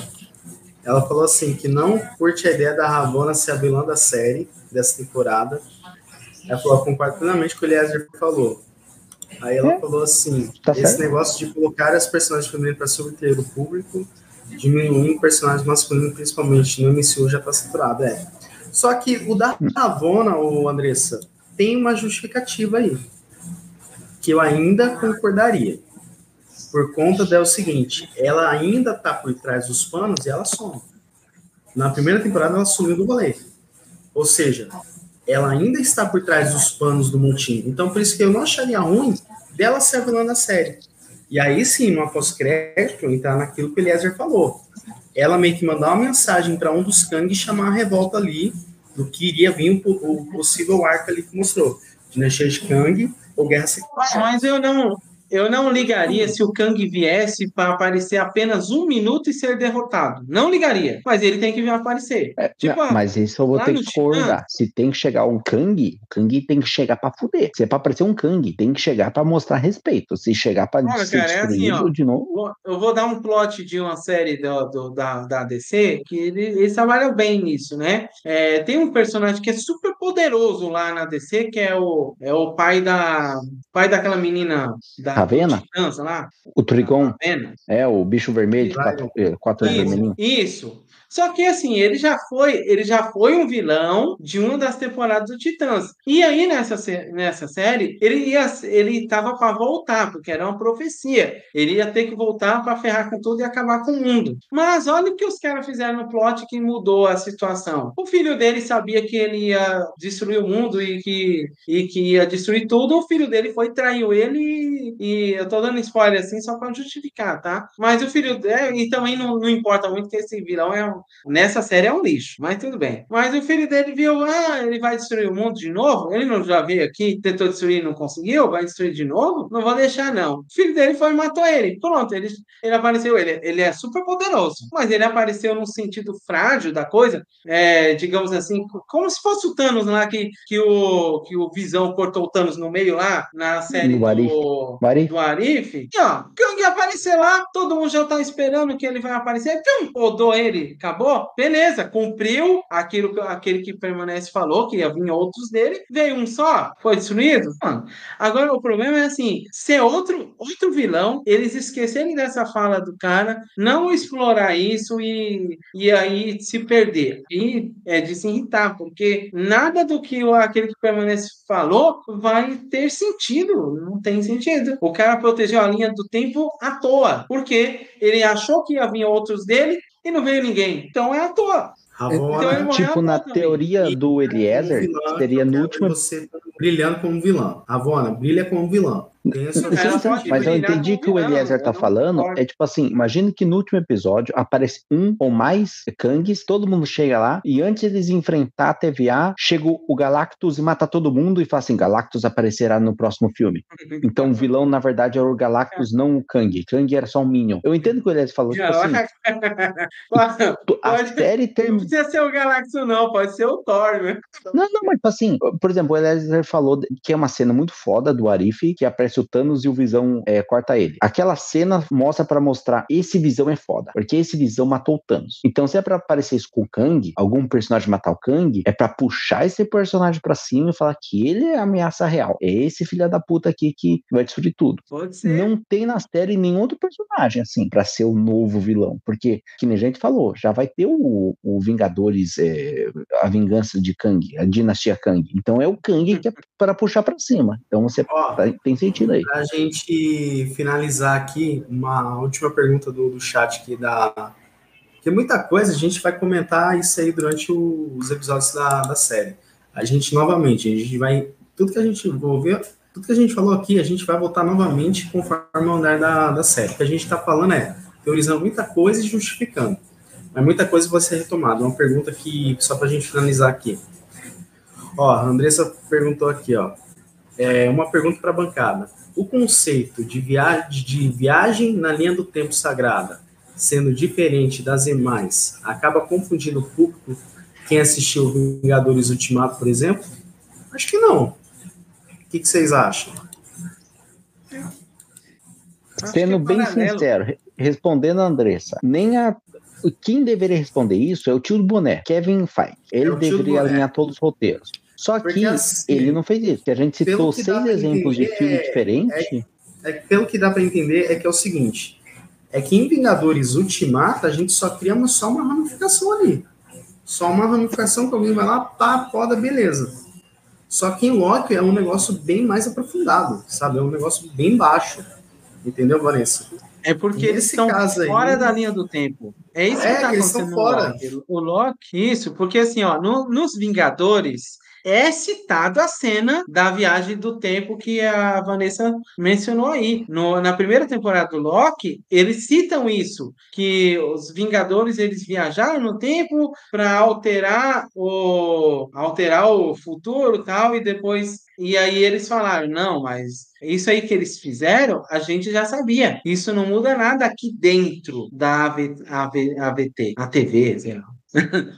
Ela falou assim que não curte a ideia da Ravonna ser a vilã da série dessa temporada. Ela falou, concordo plenamente com o que o Eliezer falou. Aí ela é. falou assim: tá esse certo. negócio de colocar as personagens femininas para subter o público, diminuindo personagens masculinos, principalmente no MCU, já está saturado. É. Só que o da Ravona, o Andressa, tem uma justificativa aí, que eu ainda concordaria. Por conta do seguinte, ela ainda está por trás dos panos e ela some. Na primeira temporada ela sumiu do rolê. Ou seja, ela ainda está por trás dos panos do montinho. Então, por isso que eu não acharia ruim dela ser a vilã da série. E aí sim, no pós-crédito, entrar naquilo que o Eliezer falou. Ela meio que mandar uma mensagem para um dos Kang e chamar a revolta ali do que iria vir o, o possível arco ali que mostrou. Dinastia de Kang ou Guerra Secreta. Mas eu não, eu não ligaria se o Kang viesse para aparecer apenas um minuto e ser derrotado. Não ligaria. Mas ele tem que vir aparecer. É, tipo, não, mas isso eu vou ter que discordar. Se tem que chegar um Kang, o Kang tem que chegar para fuder. Se é para aparecer um Kang, tem que chegar para mostrar respeito. Se chegar para ser cara, é assim, ó, de novo. Eu vou dar um plot de uma série do, do da, da DC que ele, eles trabalham bem nisso, né? É, tem um personagem que é super poderoso lá na DC, que é o, é o pai da pai daquela menina da Ravena? lá. O Trigon. É, o bicho vermelho, quatro, quatro isso, isso. Só que assim, ele já foi, ele já foi um vilão de uma das temporadas do Titãs. E aí nessa, nessa série, ele ia ele tava para voltar, porque era uma profecia. Ele ia ter que voltar para ferrar com tudo e acabar com o mundo. Mas olha o que os caras fizeram no plot que mudou a situação. O filho dele sabia que ele ia destruir o mundo e que, e que ia destruir tudo. O filho dele foi traiu ele e, e eu tô dando spoiler assim só para justificar, tá? Mas o filho dele, e também não, não importa muito que esse vilão é um, Nessa série é um lixo, mas tudo bem. Mas o filho dele viu, ah, ele vai destruir o mundo de novo? Ele não já veio aqui, tentou destruir e não conseguiu? Vai destruir de novo? Não vou deixar, não. O filho dele foi e matou ele. Pronto, ele, ele apareceu. Ele, ele é super poderoso, mas ele apareceu no sentido frágil da coisa, é, digamos assim, como se fosse o Thanos lá, que, que, o, que o Visão cortou o Thanos no meio lá, na série do, Arif. do Arif. E ó, Kang aparecer lá, todo mundo já tá esperando que ele vai aparecer. Pum, rodou ele, acabou beleza, cumpriu aquilo que aquele que permanece falou, que ia vir outros dele, veio um só, foi destruído. Mano, agora o problema é assim, ser outro, outro vilão, eles esquecerem dessa fala do cara, não explorar isso e, e aí se perder. E é de se irritar, porque nada do que aquele que permanece falou vai ter sentido, não tem sentido. O cara protegeu a linha do tempo à toa, porque ele achou que ia vir outros dele e não veio ninguém. Então é à toa. Agora, então, tipo, na teoria também. do Eliezer, vilão, seria no último. Você brilhando como vilão. Ravona, brilha como vilão. Mas eu entendi que o Eliezer tá falando. É tipo assim: imagine que no último episódio aparece um ou mais Kangs, todo mundo chega lá, e antes eles enfrentar a TVA, chega o Galactus e mata todo mundo e fala assim: Galactus aparecerá no próximo filme. Então o vilão, na verdade, era o Galactus, não o Kang. Kang era só um Minion. Eu entendo que o Eliezer falou, tipo assim. a série tem. Não precisa ser o Galactus, não, pode ser o Thor, né? Não, não, mas tipo assim, por exemplo, o Eliezer falou que é uma cena muito foda do Arif, que aparece aparece o Thanos e o Visão é, corta ele. Aquela cena mostra para mostrar esse Visão é foda, porque esse Visão matou o Thanos. Então, se é para aparecer isso com o Kang, algum personagem matar o Kang, é para puxar esse personagem para cima e falar que ele é a ameaça real. É esse filho da puta aqui que vai destruir tudo. Pode ser. Não tem na série nenhum outro personagem assim para ser o novo vilão, porque que nem a gente falou, já vai ter o, o Vingadores, é, a vingança de Kang, a dinastia Kang. Então é o Kang que é para puxar para cima. Então você oh, tem sentido Para a gente finalizar aqui, uma última pergunta do, do chat aqui da. Porque muita coisa a gente vai comentar isso aí durante o, os episódios da, da série. A gente, novamente, a gente vai. Tudo que a gente envolveu, tudo que a gente falou aqui, a gente vai voltar novamente conforme o andar da, da série. O que a gente está falando é teorizando muita coisa e justificando. Mas muita coisa vai ser retomada. Uma pergunta que, só para a gente finalizar aqui. Ó, a Andressa perguntou aqui, ó. É, uma pergunta para a bancada. O conceito de, via de viagem na linha do tempo sagrada, sendo diferente das demais, acaba confundindo o público quem assistiu Vingadores Ultimato, por exemplo? Acho que não. O que, que vocês acham? Sendo é bem paralelo. sincero, respondendo a Andressa, nem a quem deveria responder isso é o tio do boné, Kevin Feige. Ele é deveria alinhar todos os roteiros. Só Porque que assim, ele não fez isso. A gente citou seis exemplos de filme é, diferente. É, é, pelo que dá para entender é que é o seguinte: é que em Vingadores Ultimata a gente só cria uma, só uma ramificação ali. Só uma ramificação que alguém vai lá, pá, poda, beleza. Só que em Loki é um negócio bem mais aprofundado, sabe? É um negócio bem baixo. Entendeu, Vanessa? É porque eles estão fora aí, da linha do tempo. É isso que é, está acontecendo. Eles estão fora. O Loki, isso, porque assim, ó, no, nos Vingadores, é citado a cena da viagem do tempo que a Vanessa mencionou aí. No, na primeira temporada do Loki, eles citam isso, que os Vingadores eles viajaram no tempo para alterar o alterar o futuro tal e depois e aí eles falaram: não, mas isso aí que eles fizeram, a gente já sabia. Isso não muda nada aqui dentro da AV, AV, AVT, a TV, sei lá.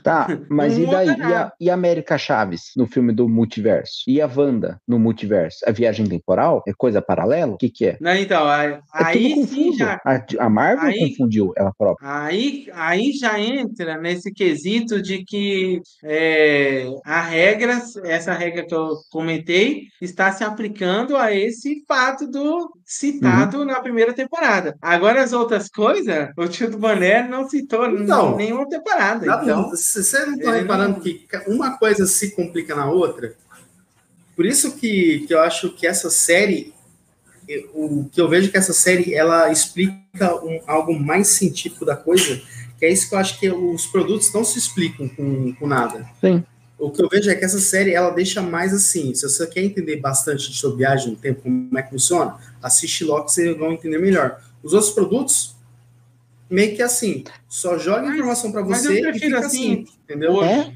Tá, mas e daí? E a, e a, América Chaves no filme do multiverso? E a Wanda no multiverso? A viagem temporal? É coisa paralela? O que, que é? Não, então, aí, é aí sim já. A, a Marvel aí, confundiu ela própria. Aí, aí já entra nesse quesito de que é, a regra, essa regra que eu comentei, está se aplicando a esse fato do citado uhum. na primeira temporada. Agora as outras coisas, o tio do Boné não citou então, nenhuma temporada. Então, você não está reparando não... que uma coisa se complica na outra? Por isso que, que eu acho que essa série, o que eu vejo que essa série ela explica um, algo mais científico da coisa, que é isso que eu acho que os produtos não se explicam com, com nada. Sim. O que eu vejo é que essa série ela deixa mais assim. Se você quer entender bastante sobre viagem no tempo, como é que funciona, assiste Loki, vocês vão entender melhor. Os outros produtos, meio que assim, só joga informação para você e fica assim, assim entendeu? É,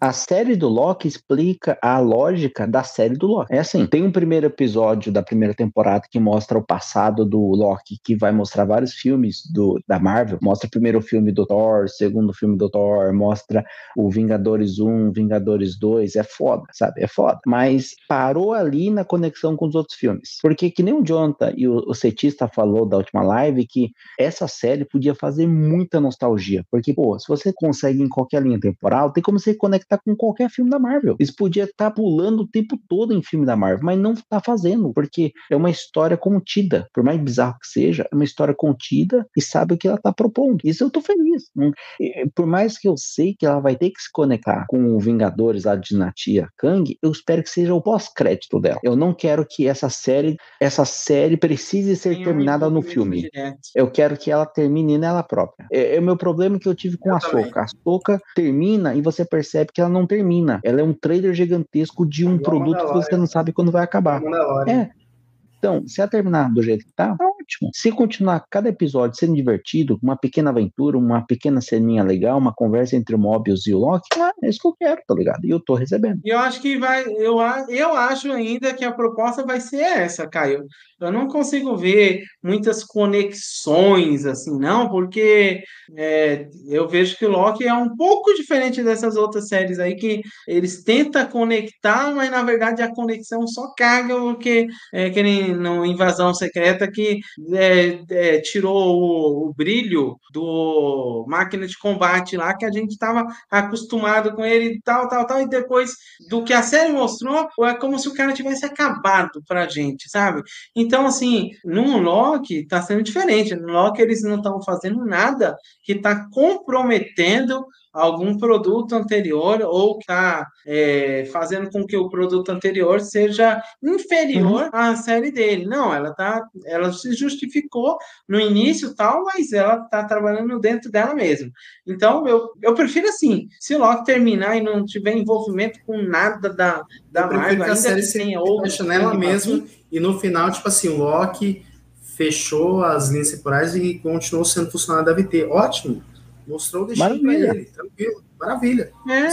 a, série do Loki explica a lógica da série do Loki. É assim, tem um primeiro episódio da primeira temporada que mostra o passado do Loki, que vai mostrar vários filmes do, da Marvel. Mostra o primeiro filme do Thor, segundo filme do Thor, mostra o Vingadores 1, Vingadores 2. É foda, sabe? É foda. Mas parou ali na conexão com os outros filmes. Porque que nem o Jonathan e o, o Cetista falou da última live que essa série podia fazer muita nostalgia. Porque, pô, se você consegue em qualquer linha temporal, tem como você conectar tá com qualquer filme da Marvel. Eles podiam estar tá pulando o tempo todo em filme da Marvel, mas não tá fazendo, porque é uma história contida. Por mais bizarro que seja, é uma história contida e sabe o que ela tá propondo. Isso eu tô feliz. Por mais que eu sei que ela vai ter que se conectar com o Vingadores lá de Natia Kang, eu espero que seja o pós-crédito dela. Eu não quero que essa série, essa série precise ser Tem terminada no filme. Direto. Eu quero que ela termine nela própria. É, é o meu problema que eu tive com eu a Soca. A Soca termina e você percebe que ela não termina. Ela é um trailer gigantesco de um produto que você não sabe quando vai acabar. É. Então, se ela terminar do jeito que tá, tá ótimo. Se continuar cada episódio sendo divertido, uma pequena aventura, uma pequena ceninha legal, uma conversa entre o Mobius e o Loki, ah, é isso que eu quero, tá ligado? E eu tô recebendo. Eu acho que vai, eu, eu acho ainda que a proposta vai ser essa, Caio. Eu não consigo ver muitas conexões assim, não, porque é, eu vejo que o Loki é um pouco diferente dessas outras séries aí que eles tentam conectar, mas na verdade a conexão só caga, porque é que nem no Invasão Secreta que é, é, tirou o, o, brilho do máquina de combate lá, que a gente estava acostumado com ele e tal, tal, tal, e depois do que a série mostrou, é como se o cara tivesse acabado pra gente, sabe? Então, assim, no Loki tá sendo diferente. No Loki eles não estão fazendo nada que está comprometendo algum produto anterior ou está é, fazendo com que o produto anterior seja inferior uhum. à série dele. Não, ela tá, ela se justificou no início tal, mas ela está trabalhando dentro dela mesma. Então eu, eu prefiro assim, se o Loki terminar e não tiver envolvimento com nada da da eu Marvel, que a série se tenha outra nela mesma e no final tipo assim o Loki fechou as linhas temporais e continuou sendo funcionário da VT. Ótimo. Mostrou o destino para ele, tranquilo. Maravilha. É.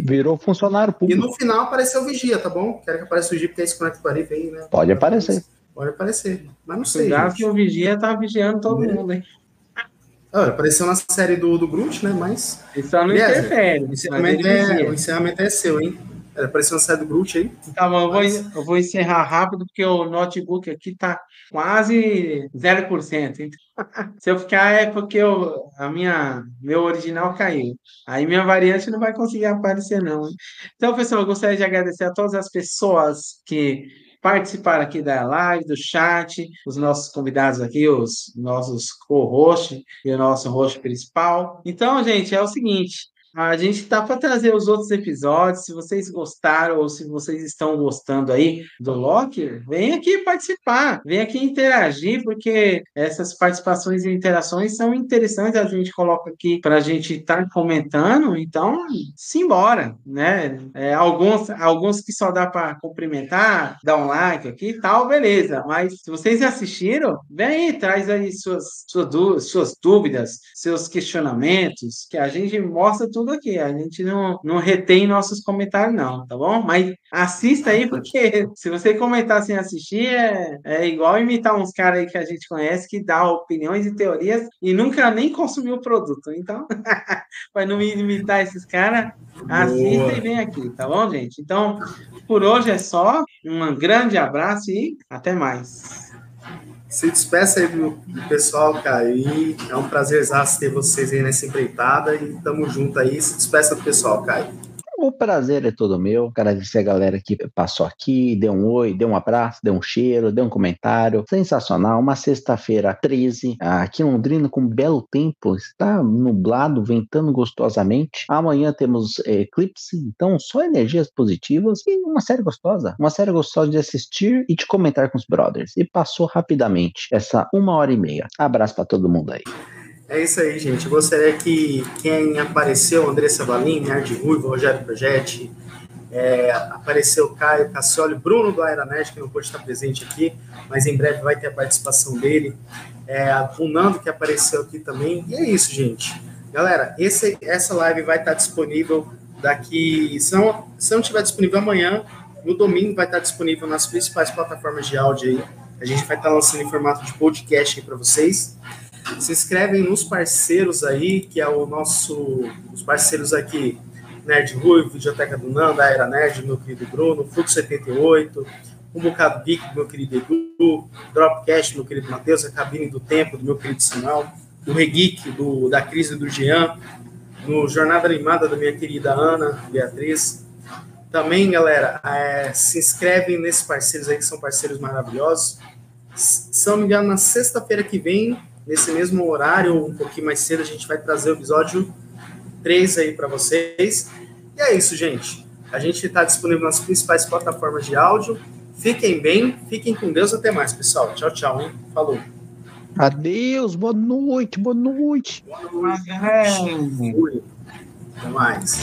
Virou funcionário público. E no final apareceu o Vigia, tá bom? Quero que apareça o Vigia, porque é esse conecta com aí, né? Pode aparecer. Pode aparecer. Mas não sei. Cuidado que o Vigia tá vigiando todo é. mundo, hein? Olha, apareceu na série do, do Groot, né? Mas. Isso não interfere. O encerramento, é, o encerramento é seu, hein? Apareceu na série do Groot aí. Tá bom, eu vou, eu vou encerrar rápido, porque o notebook aqui tá quase 0%. Então, se eu ficar é porque eu, a minha, meu original caiu. Aí minha variante não vai conseguir aparecer, não. Então, pessoal, eu gostaria de agradecer a todas as pessoas que participaram aqui da live, do chat, os nossos convidados aqui, os nossos co-hosts e o nosso host principal. Então, gente, é o seguinte: a gente tá para trazer os outros episódios. Se vocês gostaram ou se vocês estão gostando aí do Loki, vem aqui participar, vem aqui interagir, porque essas participações e interações são interessantes. A gente coloca aqui para a gente estar tá comentando. Então, simbora, né? É, alguns, alguns que só dá para cumprimentar, dar um like aqui e tal, beleza. Mas se vocês assistiram, vem aí, traz aí suas, suas, suas dúvidas, seus questionamentos, que a gente mostra tudo aqui. A gente não, não retém nossos comentários, não, tá bom? Mas assista aí, porque se você comentar sem assistir, é, é igual imitar uns caras aí que a gente conhece que dá opiniões e teorias e nunca nem consumiu o produto. Então, para não imitar esses caras, assista e vem aqui, tá bom, gente? Então, por hoje é só. Um grande abraço e até mais. Se despeça aí do, pessoal. E é um prazer ter vocês aí nessa empreitada. E tamo junto aí. Se despeça do pessoal, Caio. O prazer é todo meu. Agradecer a galera que passou aqui, deu um oi, deu um abraço, deu um cheiro, deu um comentário. Sensacional. Uma sexta-feira 13, aqui em Londrina, com um belo tempo. Está nublado, ventando gostosamente. Amanhã temos é, eclipse, então só energias positivas e uma série gostosa. Uma série gostosa de assistir e de comentar com os brothers. E passou rapidamente essa uma hora e meia. Abraço para todo mundo aí. É isso aí, gente. Eu gostaria que quem apareceu, Andressa Valim, Nerd Ruivo, Rogério Projetti, é, apareceu Caio Cassioli, Bruno do Aeronerd, que não pôde estar presente aqui, mas em breve vai ter a participação dele. É, o Nando, que apareceu aqui também. E é isso, gente. Galera, esse, essa live vai estar disponível daqui. Se não, se não estiver disponível amanhã, no domingo vai estar disponível nas principais plataformas de áudio aí. A gente vai estar lançando em formato de podcast para vocês se inscrevem nos parceiros aí, que é o nosso, os parceiros aqui, Nerd Rui, Videoteca do Nando, a Era Nerd, meu querido Bruno, Fluxo 78, um bocado Geek, meu querido Edu, Dropcast, meu querido Matheus, a Cabine do Tempo, do meu querido Samuel, o Regeek, do, da Crise do Jean, no Jornada Animada da minha querida Ana Beatriz. Também, galera, é, se inscrevem nesses parceiros aí, que são parceiros maravilhosos. Se não me engano, na sexta-feira que vem, nesse mesmo horário, um pouquinho mais cedo, a gente vai trazer o episódio 3 aí para vocês. E é isso, gente. A gente está disponível nas principais plataformas de áudio. Fiquem bem, fiquem com Deus. Até mais, pessoal. Tchau, tchau, hein? Falou. Adeus, boa noite, boa noite. Boa noite. Até mais.